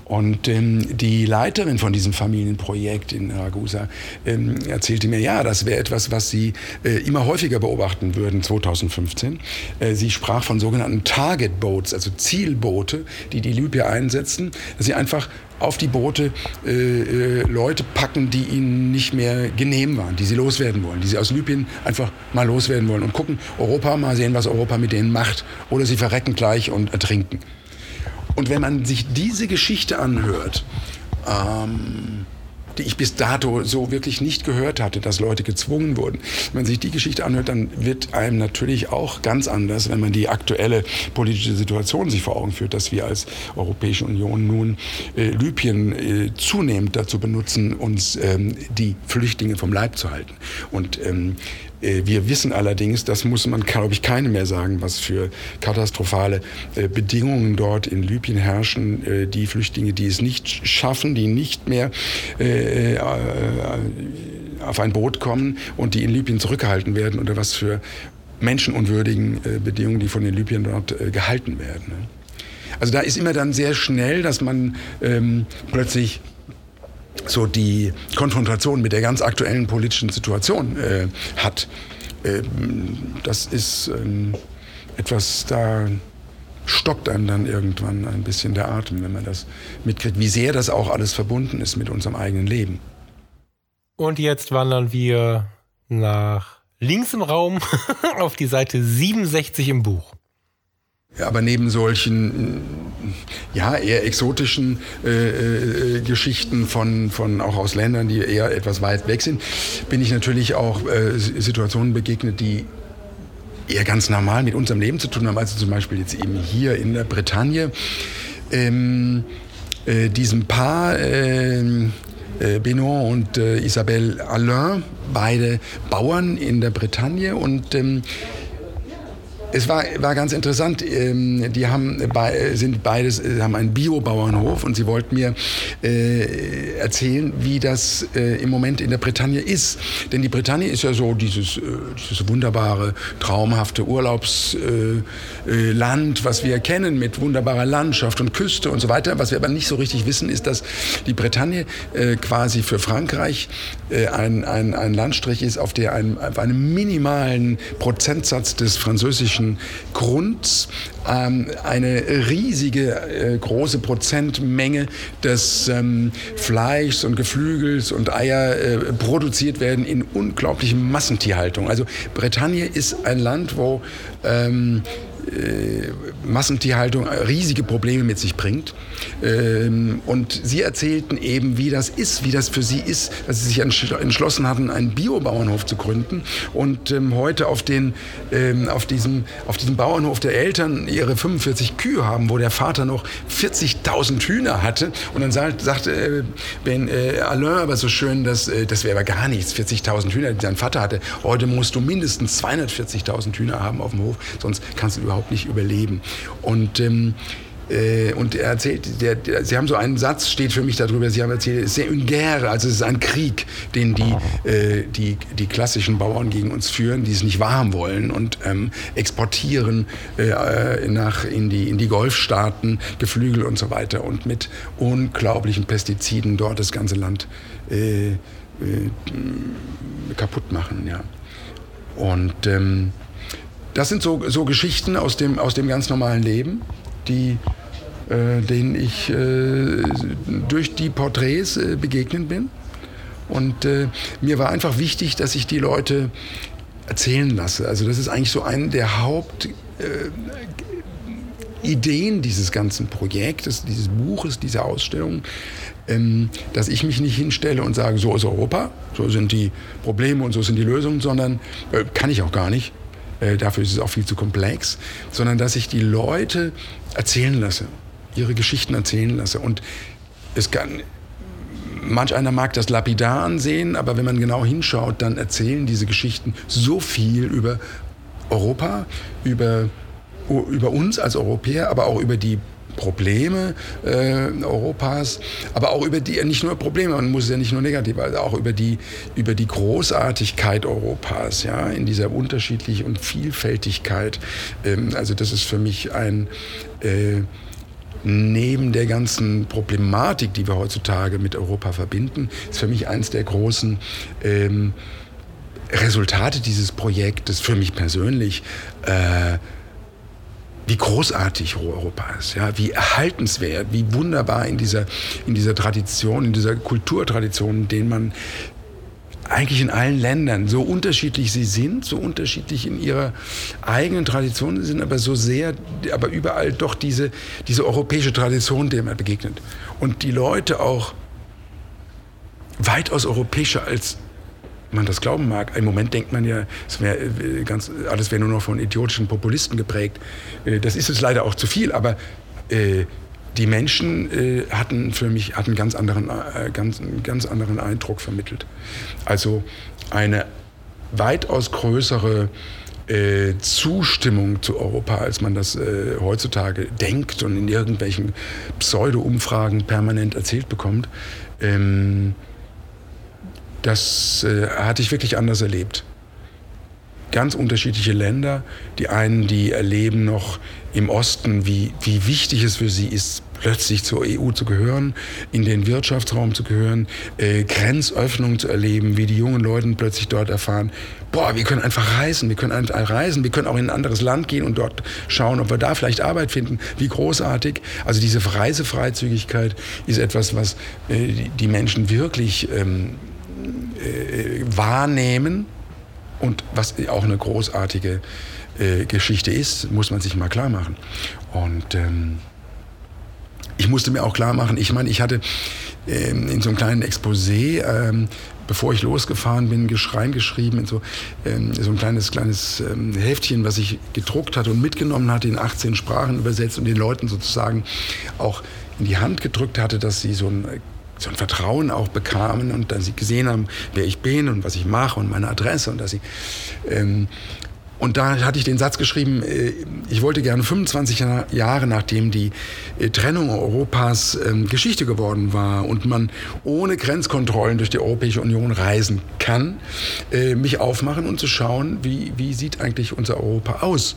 [SPEAKER 3] Und ähm, die Leiterin von diesem Familienprojekt in Ragusa ähm, erzählte mir, ja, das wäre etwas, was sie äh, immer häufiger beobachten würden 2015. Äh, sie sprach von sogenannten Target Boats, also Zielboote, die die Libyer einsetzen, dass sie einfach auf die Boote äh, äh, Leute packen, die ihnen nicht mehr genehm waren, die sie loswerden wollen, die sie aus Libyen einfach mal loswerden wollen und gucken, Europa, mal sehen, was Europa mit denen macht. Oder sie verrecken gleich und ertrinken. Und wenn man sich diese Geschichte anhört, ähm, die ich bis dato so wirklich nicht gehört hatte, dass Leute gezwungen wurden. Wenn man sich die Geschichte anhört, dann wird einem natürlich auch ganz anders, wenn man die aktuelle politische Situation sich vor Augen führt, dass wir als Europäische Union nun äh, Libyen äh, zunehmend dazu benutzen, uns ähm, die Flüchtlinge vom Leib zu halten. Und ähm, äh, wir wissen allerdings, das muss man, glaube ich, keinem mehr sagen, was für katastrophale äh, Bedingungen dort in Libyen herrschen. Äh, die Flüchtlinge, die es nicht schaffen, die nicht mehr auf ein Boot kommen und die in Libyen zurückgehalten werden oder was für menschenunwürdigen Bedingungen, die von den Libyern dort gehalten werden. Ne? Also da ist immer dann sehr schnell, dass man ähm, plötzlich so die Konfrontation mit der ganz aktuellen politischen Situation äh, hat. Ähm, das ist ähm, etwas, da stockt einem dann irgendwann ein bisschen der Atem, wenn man das mitkriegt, wie sehr das auch alles verbunden ist mit unserem eigenen Leben.
[SPEAKER 2] Und jetzt wandern wir nach links im Raum [laughs] auf die Seite 67 im Buch.
[SPEAKER 3] Aber neben solchen ja, eher exotischen äh, äh, Geschichten von, von auch aus Ländern, die eher etwas weit weg sind, bin ich natürlich auch äh, Situationen begegnet, die eher ganz normal mit unserem Leben zu tun haben. Also zum Beispiel jetzt eben hier in der Bretagne. Ähm, äh, diesem Paar, ähm, äh, Benoit und äh, Isabelle Alain, beide Bauern in der Bretagne und ähm, es war, war ganz interessant. Ähm, die haben, sind beides, äh, haben einen Biobauernhof und sie wollten mir äh, erzählen, wie das äh, im Moment in der Bretagne ist. Denn die Bretagne ist ja so dieses, dieses wunderbare, traumhafte Urlaubsland, was wir kennen mit wunderbarer Landschaft und Küste und so weiter. Was wir aber nicht so richtig wissen, ist, dass die Bretagne quasi für Frankreich ein, ein, ein Landstrich ist, auf der ein, auf einem minimalen Prozentsatz des französischen ökologischen Grunds ähm, eine riesige äh, große Prozentmenge des ähm, Fleischs und Geflügels und Eier äh, produziert werden in unglaublichem Massentierhaltung. Also Bretagne ist ein Land, wo ähm, äh, Massentierhaltung riesige Probleme mit sich bringt. Ähm, und sie erzählten eben, wie das ist, wie das für sie ist, dass sie sich entschlossen hatten, einen Biobauernhof zu gründen und ähm, heute auf, den, ähm, auf, diesem, auf diesem Bauernhof der Eltern ihre 45 Kühe haben, wo der Vater noch 40.000 Hühner hatte. Und dann sagt, sagte äh, Ben äh, Alain aber so schön, dass, äh, das wäre aber gar nichts, 40.000 Hühner, die sein Vater hatte. Heute musst du mindestens 240.000 Hühner haben auf dem Hof, sonst kannst du überhaupt überhaupt nicht überleben. Und ähm, äh, und er erzählt, der, der, Sie haben so einen Satz, steht für mich darüber, Sie haben erzählt, es ist une guerre, also es ist ein Krieg, den die, äh, die, die klassischen Bauern gegen uns führen, die es nicht warm wollen und ähm, exportieren äh, nach, in, die, in die Golfstaaten Geflügel und so weiter und mit unglaublichen Pestiziden dort das ganze Land äh, äh, kaputt machen. Ja. Und ähm, das sind so, so Geschichten aus dem, aus dem ganz normalen Leben, die, äh, denen ich äh, durch die Porträts äh, begegnet bin. Und äh, mir war einfach wichtig, dass ich die Leute erzählen lasse. Also das ist eigentlich so eine der Hauptideen äh, dieses ganzen Projektes, dieses Buches, dieser Ausstellung, ähm, dass ich mich nicht hinstelle und sage, so ist Europa, so sind die Probleme und so sind die Lösungen, sondern äh, kann ich auch gar nicht. Äh, dafür ist es auch viel zu komplex, sondern dass ich die Leute erzählen lasse, ihre Geschichten erzählen lasse. Und es kann, manch einer mag das lapidar ansehen, aber wenn man genau hinschaut, dann erzählen diese Geschichten so viel über Europa, über, über uns als Europäer, aber auch über die Probleme äh, Europas, aber auch über die, nicht nur Probleme, man muss es ja nicht nur negativ, also auch über die, über die Großartigkeit Europas, ja, in dieser Unterschiedlichkeit und Vielfältigkeit. Ähm, also das ist für mich ein, äh, neben der ganzen Problematik, die wir heutzutage mit Europa verbinden, ist für mich eines der großen ähm, Resultate dieses Projektes, für mich persönlich, äh, wie großartig Europa ist, ja, wie erhaltenswert, wie wunderbar in dieser, in dieser Tradition, in dieser Kulturtradition, denen man eigentlich in allen Ländern, so unterschiedlich sie sind, so unterschiedlich in ihrer eigenen Tradition sind, aber so sehr, aber überall doch diese, diese europäische Tradition, der man begegnet. Und die Leute auch weitaus europäischer als man das glauben mag. Im Moment denkt man ja, wär, äh, ganz, alles wäre nur noch von idiotischen Populisten geprägt. Äh, das ist es leider auch zu viel, aber äh, die Menschen äh, hatten für mich hatten ganz anderen, äh, ganz, ganz anderen Eindruck vermittelt. Also eine weitaus größere äh, Zustimmung zu Europa, als man das äh, heutzutage denkt und in irgendwelchen Pseudo-Umfragen permanent erzählt bekommt. Ähm, das äh, hatte ich wirklich anders erlebt. Ganz unterschiedliche Länder. Die einen, die erleben noch im Osten, wie, wie wichtig es für sie ist, plötzlich zur EU zu gehören, in den Wirtschaftsraum zu gehören, äh, Grenzöffnungen zu erleben, wie die jungen Leute plötzlich dort erfahren, boah, wir können einfach reisen, wir können einfach reisen, wir können auch in ein anderes Land gehen und dort schauen, ob wir da vielleicht Arbeit finden. Wie großartig. Also diese Reisefreizügigkeit ist etwas, was äh, die Menschen wirklich ähm, äh, wahrnehmen und was auch eine großartige äh, Geschichte ist, muss man sich mal klar machen. Und ähm, ich musste mir auch klar machen, ich meine, ich hatte ähm, in so einem kleinen Exposé, ähm, bevor ich losgefahren bin, reingeschrieben in so, ähm, so ein kleines, kleines ähm, Heftchen, was ich gedruckt hatte und mitgenommen hatte, in 18 Sprachen übersetzt und den Leuten sozusagen auch in die Hand gedrückt hatte, dass sie so ein so ein Vertrauen auch bekamen und dass sie gesehen haben, wer ich bin und was ich mache und meine Adresse und dass sie ähm, und da hatte ich den Satz geschrieben, äh, ich wollte gerne 25 Jahre nachdem die äh, Trennung Europas ähm, Geschichte geworden war und man ohne Grenzkontrollen durch die Europäische Union reisen kann, äh, mich aufmachen und zu schauen, wie, wie sieht eigentlich unser Europa aus.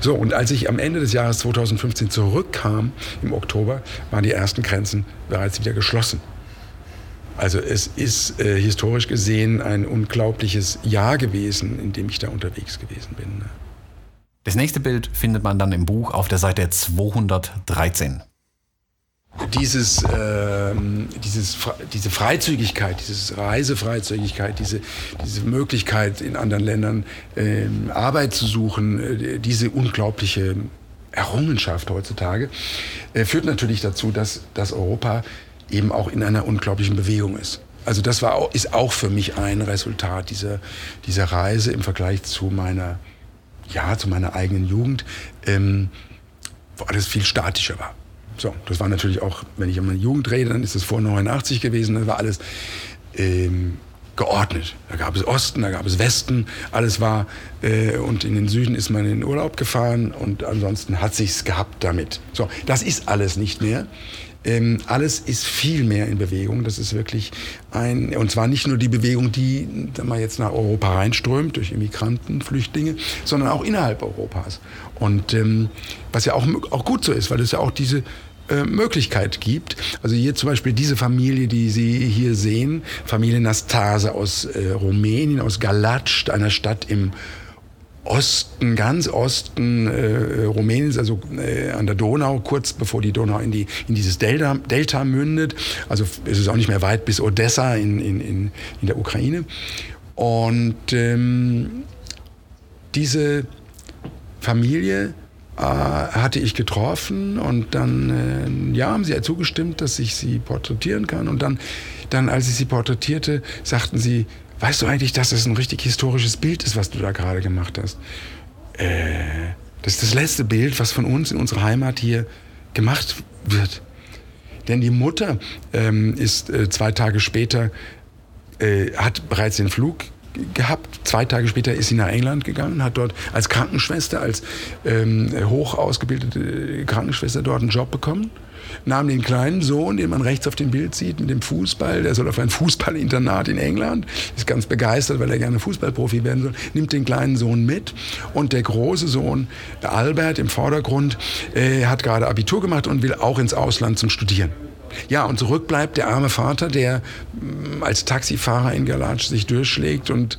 [SPEAKER 3] So, und als ich am Ende des Jahres 2015 zurückkam, im Oktober, waren die ersten Grenzen bereits wieder geschlossen. Also es ist äh, historisch gesehen ein unglaubliches Jahr gewesen, in dem ich da unterwegs gewesen bin. Ne?
[SPEAKER 1] Das nächste Bild findet man dann im Buch auf der Seite 213.
[SPEAKER 3] Dieses, äh, dieses, diese Freizügigkeit, diese Reisefreizügigkeit, diese, diese Möglichkeit in anderen Ländern äh, Arbeit zu suchen, äh, diese unglaubliche Errungenschaft heutzutage, äh, führt natürlich dazu, dass, dass Europa eben auch in einer unglaublichen Bewegung ist. Also das war ist auch für mich ein Resultat dieser, dieser Reise im Vergleich zu meiner, ja, zu meiner eigenen Jugend, ähm, wo alles viel statischer war. So, das war natürlich auch, wenn ich an meine Jugend rede, dann ist es vor 89 gewesen, dann war alles ähm, geordnet. Da gab es Osten, da gab es Westen, alles war äh, und in den Süden ist man in den Urlaub gefahren und ansonsten hat sich's gehabt damit. So, das ist alles nicht mehr. Ähm, alles ist viel mehr in Bewegung. Das ist wirklich ein, und zwar nicht nur die Bewegung, die mal jetzt nach Europa reinströmt durch Immigranten, Flüchtlinge, sondern auch innerhalb Europas. Und ähm, was ja auch, auch gut so ist, weil es ja auch diese äh, Möglichkeit gibt. Also hier zum Beispiel diese Familie, die Sie hier sehen, Familie Nastase aus äh, Rumänien, aus Galatsch, einer Stadt im Osten, ganz Osten äh, Rumäniens, also äh, an der Donau, kurz bevor die Donau in, die, in dieses Delta, Delta mündet. Also es ist auch nicht mehr weit bis Odessa in, in, in, in der Ukraine. Und ähm, diese Familie hatte ich getroffen und dann äh, ja, haben sie ja zugestimmt, dass ich sie porträtieren kann. Und dann, dann, als ich sie porträtierte, sagten sie, weißt du eigentlich, dass das ein richtig historisches Bild ist, was du da gerade gemacht hast? Äh, das ist das letzte Bild, was von uns in unserer Heimat hier gemacht wird. Denn die Mutter ähm, ist äh, zwei Tage später, äh, hat bereits den Flug gehabt. Zwei Tage später ist sie nach England gegangen, hat dort als Krankenschwester, als ähm, hoch ausgebildete Krankenschwester dort einen Job bekommen. Nahm den kleinen Sohn, den man rechts auf dem Bild sieht, mit dem Fußball, der soll auf ein Fußballinternat in England, ist ganz begeistert, weil er gerne Fußballprofi werden soll, nimmt den kleinen Sohn mit und der große Sohn, Albert im Vordergrund, äh, hat gerade Abitur gemacht und will auch ins Ausland zum Studieren. Ja, und zurück bleibt der arme Vater, der mm, als Taxifahrer in Galatsch sich durchschlägt und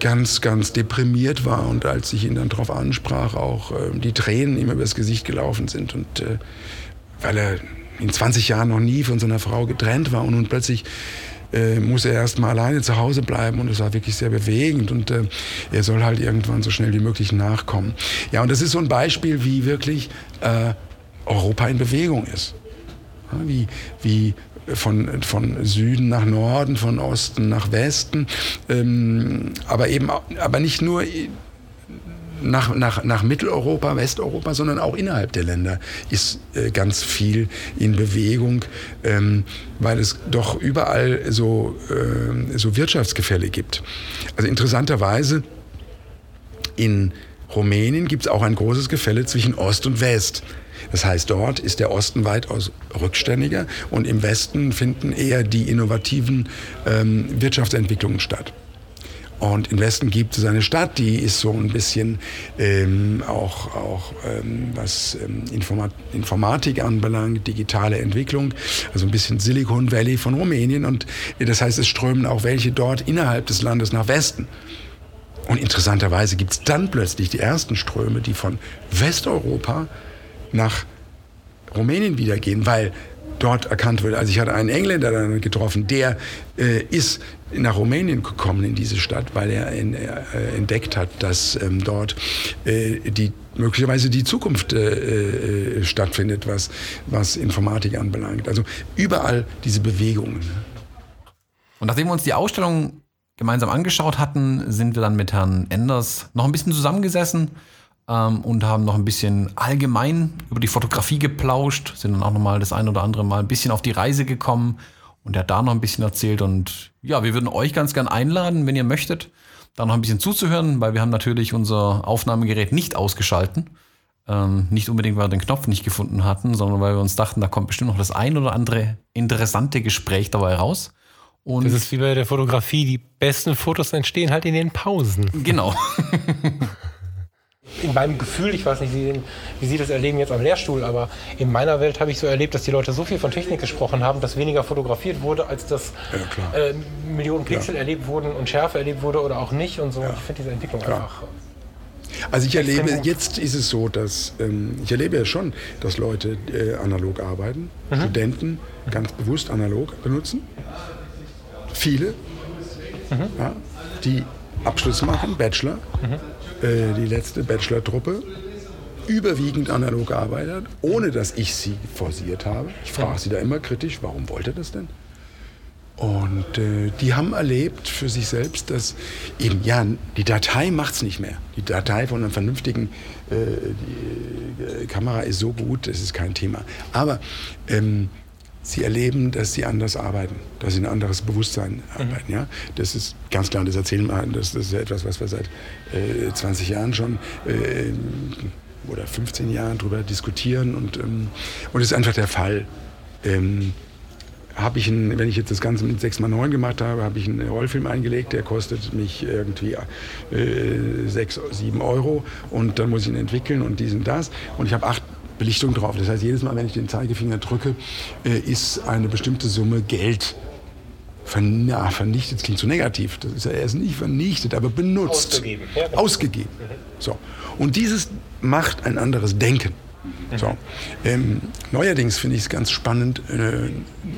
[SPEAKER 3] ganz, ganz deprimiert war und als ich ihn dann darauf ansprach, auch äh, die Tränen ihm übers Gesicht gelaufen sind und äh, weil er in 20 Jahren noch nie von seiner Frau getrennt war und nun plötzlich äh, muss er erst mal alleine zu Hause bleiben und es war wirklich sehr bewegend und äh, er soll halt irgendwann so schnell wie möglich nachkommen. Ja, und das ist so ein Beispiel, wie wirklich äh, Europa in Bewegung ist wie, wie von, von Süden nach Norden, von Osten nach Westen, ähm, aber eben aber nicht nur nach, nach, nach Mitteleuropa, Westeuropa, sondern auch innerhalb der Länder ist äh, ganz viel in Bewegung, ähm, weil es doch überall so, äh, so Wirtschaftsgefälle gibt. Also interessanterweise in Rumänien gibt es auch ein großes Gefälle zwischen Ost und West. Das heißt, dort ist der Osten weitaus rückständiger und im Westen finden eher die innovativen ähm, Wirtschaftsentwicklungen statt. Und im Westen gibt es eine Stadt, die ist so ein bisschen ähm, auch, auch ähm, was ähm, Informat Informatik anbelangt, digitale Entwicklung, also ein bisschen Silicon Valley von Rumänien. Und das heißt, es strömen auch welche dort innerhalb des Landes nach Westen. Und interessanterweise gibt es dann plötzlich die ersten Ströme, die von Westeuropa nach Rumänien wieder gehen, weil dort erkannt wird. Also ich hatte einen Engländer dann getroffen, der äh, ist nach Rumänien gekommen in diese Stadt, weil er in, äh, entdeckt hat, dass ähm, dort äh, die möglicherweise die Zukunft äh, äh, stattfindet, was, was Informatik anbelangt. Also überall diese Bewegungen. Ne?
[SPEAKER 1] Und nachdem wir uns die Ausstellung gemeinsam angeschaut hatten, sind wir dann mit Herrn Enders noch ein bisschen zusammengesessen ähm, und haben noch ein bisschen allgemein über die Fotografie geplauscht, sind dann auch nochmal das ein oder andere Mal ein bisschen auf die Reise gekommen und er hat da noch ein bisschen erzählt und ja, wir würden euch ganz gern einladen, wenn ihr möchtet, da noch ein bisschen zuzuhören, weil wir haben natürlich unser Aufnahmegerät nicht ausgeschalten. Ähm, nicht unbedingt, weil wir den Knopf nicht gefunden hatten, sondern weil wir uns dachten, da kommt bestimmt noch das ein oder andere interessante Gespräch dabei raus.
[SPEAKER 2] Und das ist wie bei der Fotografie, die besten Fotos entstehen halt in den Pausen.
[SPEAKER 1] Genau. [laughs]
[SPEAKER 2] in meinem Gefühl, ich weiß nicht, wie, wie Sie das erleben jetzt am Lehrstuhl, aber in meiner Welt habe ich so erlebt, dass die Leute so viel von Technik gesprochen haben, dass weniger fotografiert wurde, als dass ja, äh, Millionen Pixel ja. erlebt wurden und Schärfe erlebt wurde oder auch nicht und so. Ja. Ich finde diese Entwicklung klar. einfach.
[SPEAKER 3] Also ich erlebe, jetzt ist es so, dass ähm, ich erlebe ja schon, dass Leute äh, analog arbeiten, mhm. Studenten ganz bewusst analog benutzen. Viele, mhm. die Abschluss machen, Bachelor. Mhm äh, die letzte Bachelor-Truppe überwiegend analog arbeitet, ohne dass ich sie forciert habe. Ich frage sie da immer kritisch, warum wollt ihr das denn? Und äh, die haben erlebt für sich selbst, dass eben, ja, die Datei macht es nicht mehr. Die Datei von einer vernünftigen äh, die, äh, Kamera ist so gut, das ist kein Thema. Aber ähm, sie erleben, dass sie anders arbeiten, dass sie ein anderes Bewusstsein arbeiten. Mhm. Ja? Das ist ganz klar, das erzählen wir, das, das ist etwas, was wir seit äh, 20 Jahren schon äh, oder 15 Jahren darüber diskutieren und, ähm, und das ist einfach der Fall. Ähm, habe ich einen, wenn ich jetzt das Ganze mit 6x9 gemacht habe, habe ich einen Rollfilm eingelegt, der kostet mich irgendwie äh, 6, 7 Euro und dann muss ich ihn entwickeln und dies und das. Und ich habe acht Belichtung drauf. Das heißt, jedes Mal, wenn ich den Zeigefinger drücke, äh, ist eine bestimmte Summe Geld Vern ja, vernichtet klingt so negativ. Das ist ja erst nicht vernichtet, aber benutzt.
[SPEAKER 2] Ausgegeben. Ja, genau.
[SPEAKER 3] Ausgegeben. So. Und dieses macht ein anderes Denken. So. Ähm, neuerdings finde ich es ganz spannend, äh,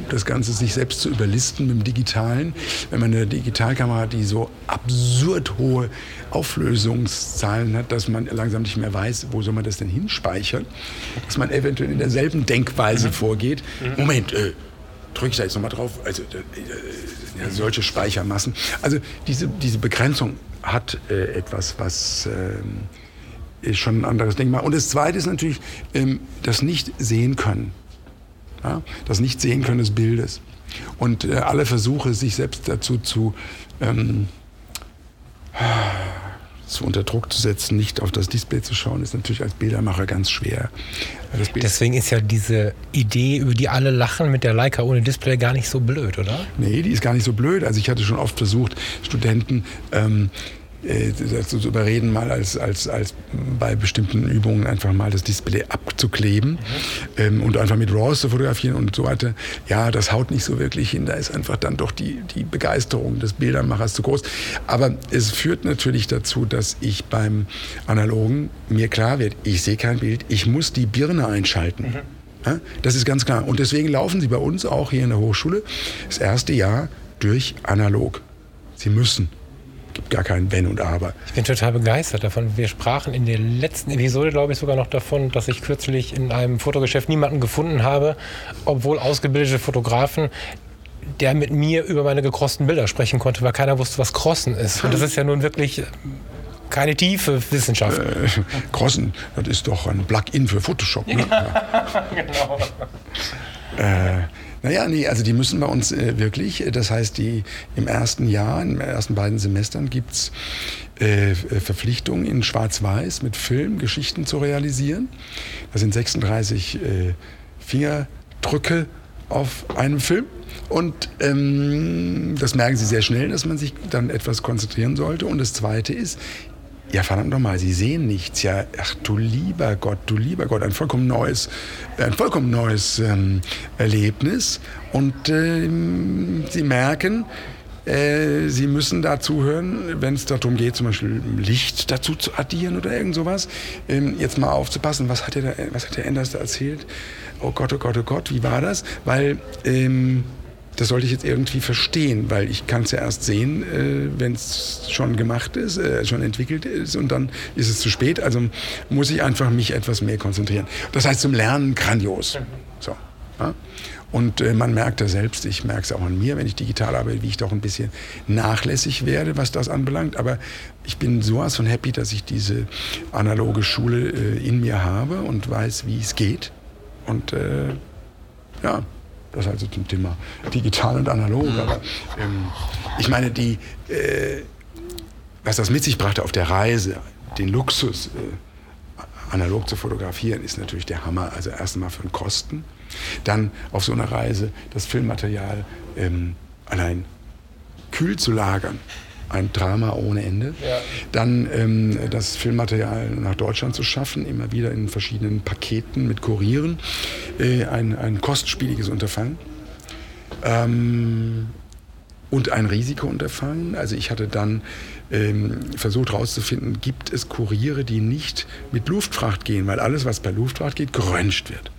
[SPEAKER 3] das Ganze sich selbst zu überlisten mit dem Digitalen. Wenn man eine Digitalkamera hat, die so absurd hohe Auflösungszahlen hat, dass man langsam nicht mehr weiß, wo soll man das denn hinspeichern, dass man eventuell in derselben Denkweise vorgeht. Moment, äh, drücke ich da jetzt nochmal drauf? Also äh, äh, ja, solche Speichermassen. Also diese, diese Begrenzung hat äh, etwas, was... ähm, ist schon ein anderes Denkmal. Und das Zweite ist natürlich ähm, das Nicht-Sehen können. Ja? Das Nicht-Sehen können des Bildes. Und äh, alle Versuche, sich selbst dazu zu, ähm, zu unter Druck zu setzen, nicht auf das Display zu schauen, ist natürlich als Bildermacher ganz schwer. Bild
[SPEAKER 2] Deswegen ist ja diese Idee, über die alle lachen mit der Leica ohne Display gar nicht so blöd, oder?
[SPEAKER 3] Nee, die ist gar nicht so blöd. Also ich hatte schon oft versucht, Studenten ähm, äh, dazu zu überreden, mal als, als, als bei bestimmten Übungen einfach mal das Display abzukleben mhm. ähm, und einfach mit RAWs zu fotografieren und so weiter. Ja, das haut nicht so wirklich hin. Da ist einfach dann doch die, die Begeisterung des Bildermachers zu groß. Aber es führt natürlich dazu, dass ich beim Analogen mir klar wird, ich sehe kein Bild, ich muss die Birne einschalten. Mhm. Ja, das ist ganz klar. Und deswegen laufen sie bei uns auch hier in der Hochschule das erste Jahr durch analog. Sie müssen gibt gar kein Wenn und Aber.
[SPEAKER 2] Ich bin total begeistert davon. Wir sprachen in der letzten Episode, glaube ich, sogar noch davon, dass ich kürzlich in einem Fotogeschäft niemanden gefunden habe, obwohl ausgebildete Fotografen, der mit mir über meine gekrosten Bilder sprechen konnte, weil keiner wusste, was Crossen ist. Und das ist ja nun wirklich keine tiefe Wissenschaft.
[SPEAKER 3] Äh, Crossen, das ist doch ein Plugin für Photoshop. Ne? Ja, [laughs] genau. Äh, naja, nee, also die müssen bei uns äh, wirklich, das heißt, die im ersten Jahr, in den ersten beiden Semestern gibt es äh, Verpflichtungen in Schwarz-Weiß mit Film Geschichten zu realisieren. Das sind 36 äh, Fingerdrücke auf einem Film. Und ähm, das merken Sie sehr schnell, dass man sich dann etwas konzentrieren sollte. Und das Zweite ist, ja, verdammt nochmal, Sie sehen nichts. Ja, ach du lieber Gott, du lieber Gott, ein vollkommen neues, ein vollkommen neues ähm, Erlebnis. Und ähm, Sie merken, äh, Sie müssen da zuhören, wenn es darum geht, zum Beispiel Licht dazu zu addieren oder irgend sowas. Ähm, jetzt mal aufzupassen, was hat der, was hat der Enders da erzählt? Oh Gott, oh Gott, oh Gott, wie war das? Weil ähm, das sollte ich jetzt irgendwie verstehen, weil ich kann es ja erst sehen, äh, wenn es schon gemacht ist, äh, schon entwickelt ist und dann ist es zu spät. Also muss ich einfach mich etwas mehr konzentrieren. Das heißt zum Lernen grandios. So, ja? Und äh, man merkt ja selbst, ich merke es auch an mir, wenn ich digital arbeite, wie ich doch ein bisschen nachlässig werde, was das anbelangt. Aber ich bin sowas von happy, dass ich diese analoge Schule äh, in mir habe und weiß, wie es geht. Und äh, ja, das also zum Thema digital und analog. Mhm. Aber ähm, ich meine, die, äh, was das mit sich brachte auf der Reise, den Luxus, äh, analog zu fotografieren, ist natürlich der Hammer. Also erst einmal für den Kosten. Dann auf so einer Reise das Filmmaterial ähm, allein kühl zu lagern ein Drama ohne Ende. Ja. Dann ähm, das Filmmaterial nach Deutschland zu schaffen, immer wieder in verschiedenen Paketen mit Kurieren. Äh, ein, ein kostspieliges Unterfangen. Ähm, und ein Risikounterfangen. Also ich hatte dann ähm, versucht herauszufinden, gibt es Kuriere, die nicht mit Luftfracht gehen, weil alles, was bei Luftfracht geht, geröntgt wird.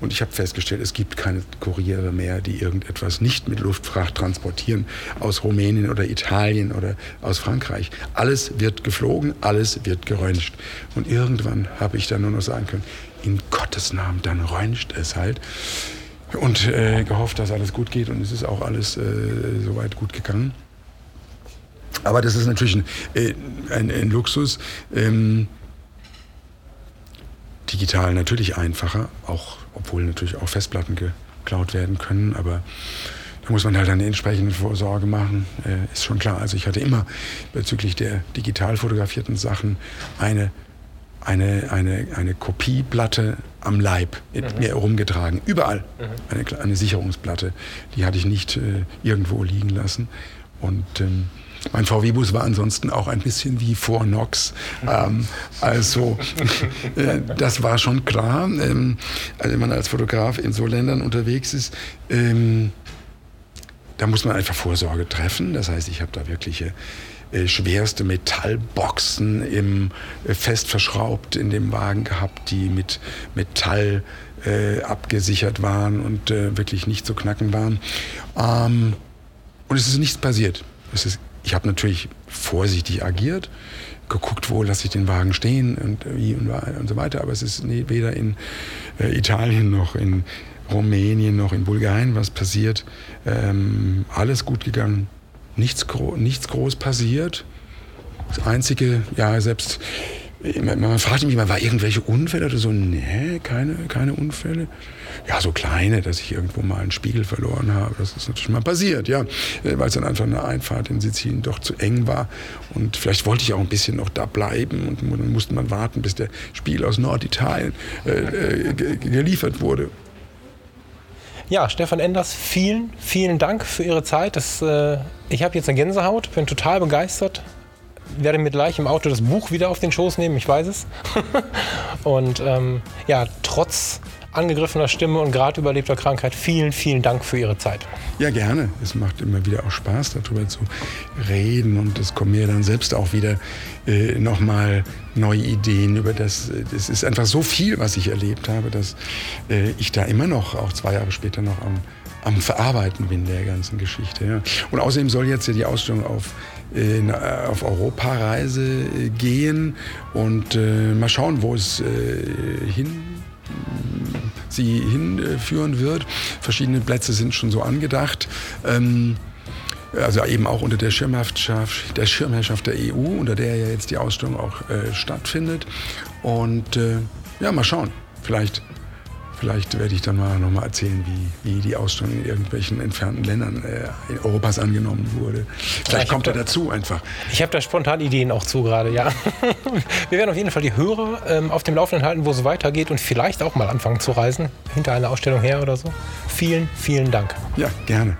[SPEAKER 3] Und ich habe festgestellt, es gibt keine Kuriere mehr, die irgendetwas nicht mit Luftfracht transportieren aus Rumänien oder Italien oder aus Frankreich. Alles wird geflogen, alles wird geröntgt. Und irgendwann habe ich dann nur noch sagen können, in Gottes Namen, dann röntgt es halt. Und äh, gehofft, dass alles gut geht und es ist auch alles äh, soweit gut gegangen. Aber das ist natürlich ein, äh, ein, ein Luxus. Ähm, digital natürlich einfacher, auch obwohl natürlich auch Festplatten geklaut werden können, aber da muss man halt eine entsprechende Vorsorge machen, äh, ist schon klar. Also ich hatte immer bezüglich der digital fotografierten Sachen eine, eine, eine, eine Kopieplatte am Leib mit mhm. mir herumgetragen, überall. Mhm. Eine, eine Sicherungsplatte, die hatte ich nicht äh, irgendwo liegen lassen. Und ähm, mein VW-Bus war ansonsten auch ein bisschen wie vor Nox. Ähm, also [laughs] äh, das war schon klar. Ähm, also wenn man als Fotograf in so Ländern unterwegs ist, ähm, da muss man einfach Vorsorge treffen. Das heißt, ich habe da wirkliche äh, schwerste Metallboxen im, äh, fest verschraubt in dem Wagen gehabt, die mit Metall äh, abgesichert waren und äh, wirklich nicht zu knacken waren. Ähm, und es ist nichts passiert. Es ist, ich habe natürlich vorsichtig agiert, geguckt, wo lasse ich den Wagen stehen und wie und, und so weiter. Aber es ist weder in äh, Italien noch in Rumänien noch in Bulgarien was passiert. Ähm, alles gut gegangen. Nichts, gro nichts groß passiert. Das Einzige, ja, selbst man fragt mich mal, war irgendwelche Unfälle oder so? Nee, keine, keine Unfälle. Ja, so kleine, dass ich irgendwo mal einen Spiegel verloren habe. Das ist natürlich mal passiert, ja. Äh, weil es dann einfach eine Einfahrt in Sizilien doch zu eng war. Und vielleicht wollte ich auch ein bisschen noch da bleiben. Und dann musste man warten, bis der Spiegel aus Norditalien äh, äh geliefert wurde.
[SPEAKER 2] Ja, Stefan Enders, vielen, vielen Dank für Ihre Zeit. Das, äh, ich habe jetzt eine Gänsehaut, bin total begeistert werde mir gleich im Auto das Buch wieder auf den Schoß nehmen, ich weiß es. [laughs] und ähm, ja, trotz angegriffener Stimme und gerade überlebter Krankheit, vielen, vielen Dank für Ihre Zeit.
[SPEAKER 3] Ja, gerne. Es macht immer wieder auch Spaß, darüber zu reden und es kommen mir dann selbst auch wieder äh, nochmal neue Ideen über das. Es ist einfach so viel, was ich erlebt habe, dass äh, ich da immer noch, auch zwei Jahre später noch am, am Verarbeiten bin der ganzen Geschichte. Ja. Und außerdem soll jetzt ja die Ausstellung auf in, äh, auf Europareise äh, gehen und äh, mal schauen, wo es hin sie hinführen wird. Verschiedene Plätze sind schon so angedacht. Ähm, also eben auch unter der Schirmherrschaft, der Schirmherrschaft der EU, unter der ja jetzt die Ausstellung auch äh, stattfindet. Und äh, ja, mal schauen. Vielleicht Vielleicht werde ich dann mal nochmal erzählen, wie, wie die Ausstellung in irgendwelchen entfernten Ländern äh, Europas angenommen wurde. Vielleicht kommt er da, dazu einfach.
[SPEAKER 2] Ich habe da spontan Ideen auch zu gerade, ja. [laughs] Wir werden auf jeden Fall die Hörer ähm, auf dem Laufenden halten, wo es weitergeht und vielleicht auch mal anfangen zu reisen, hinter einer Ausstellung her oder so. Vielen, vielen Dank.
[SPEAKER 3] Ja, gerne.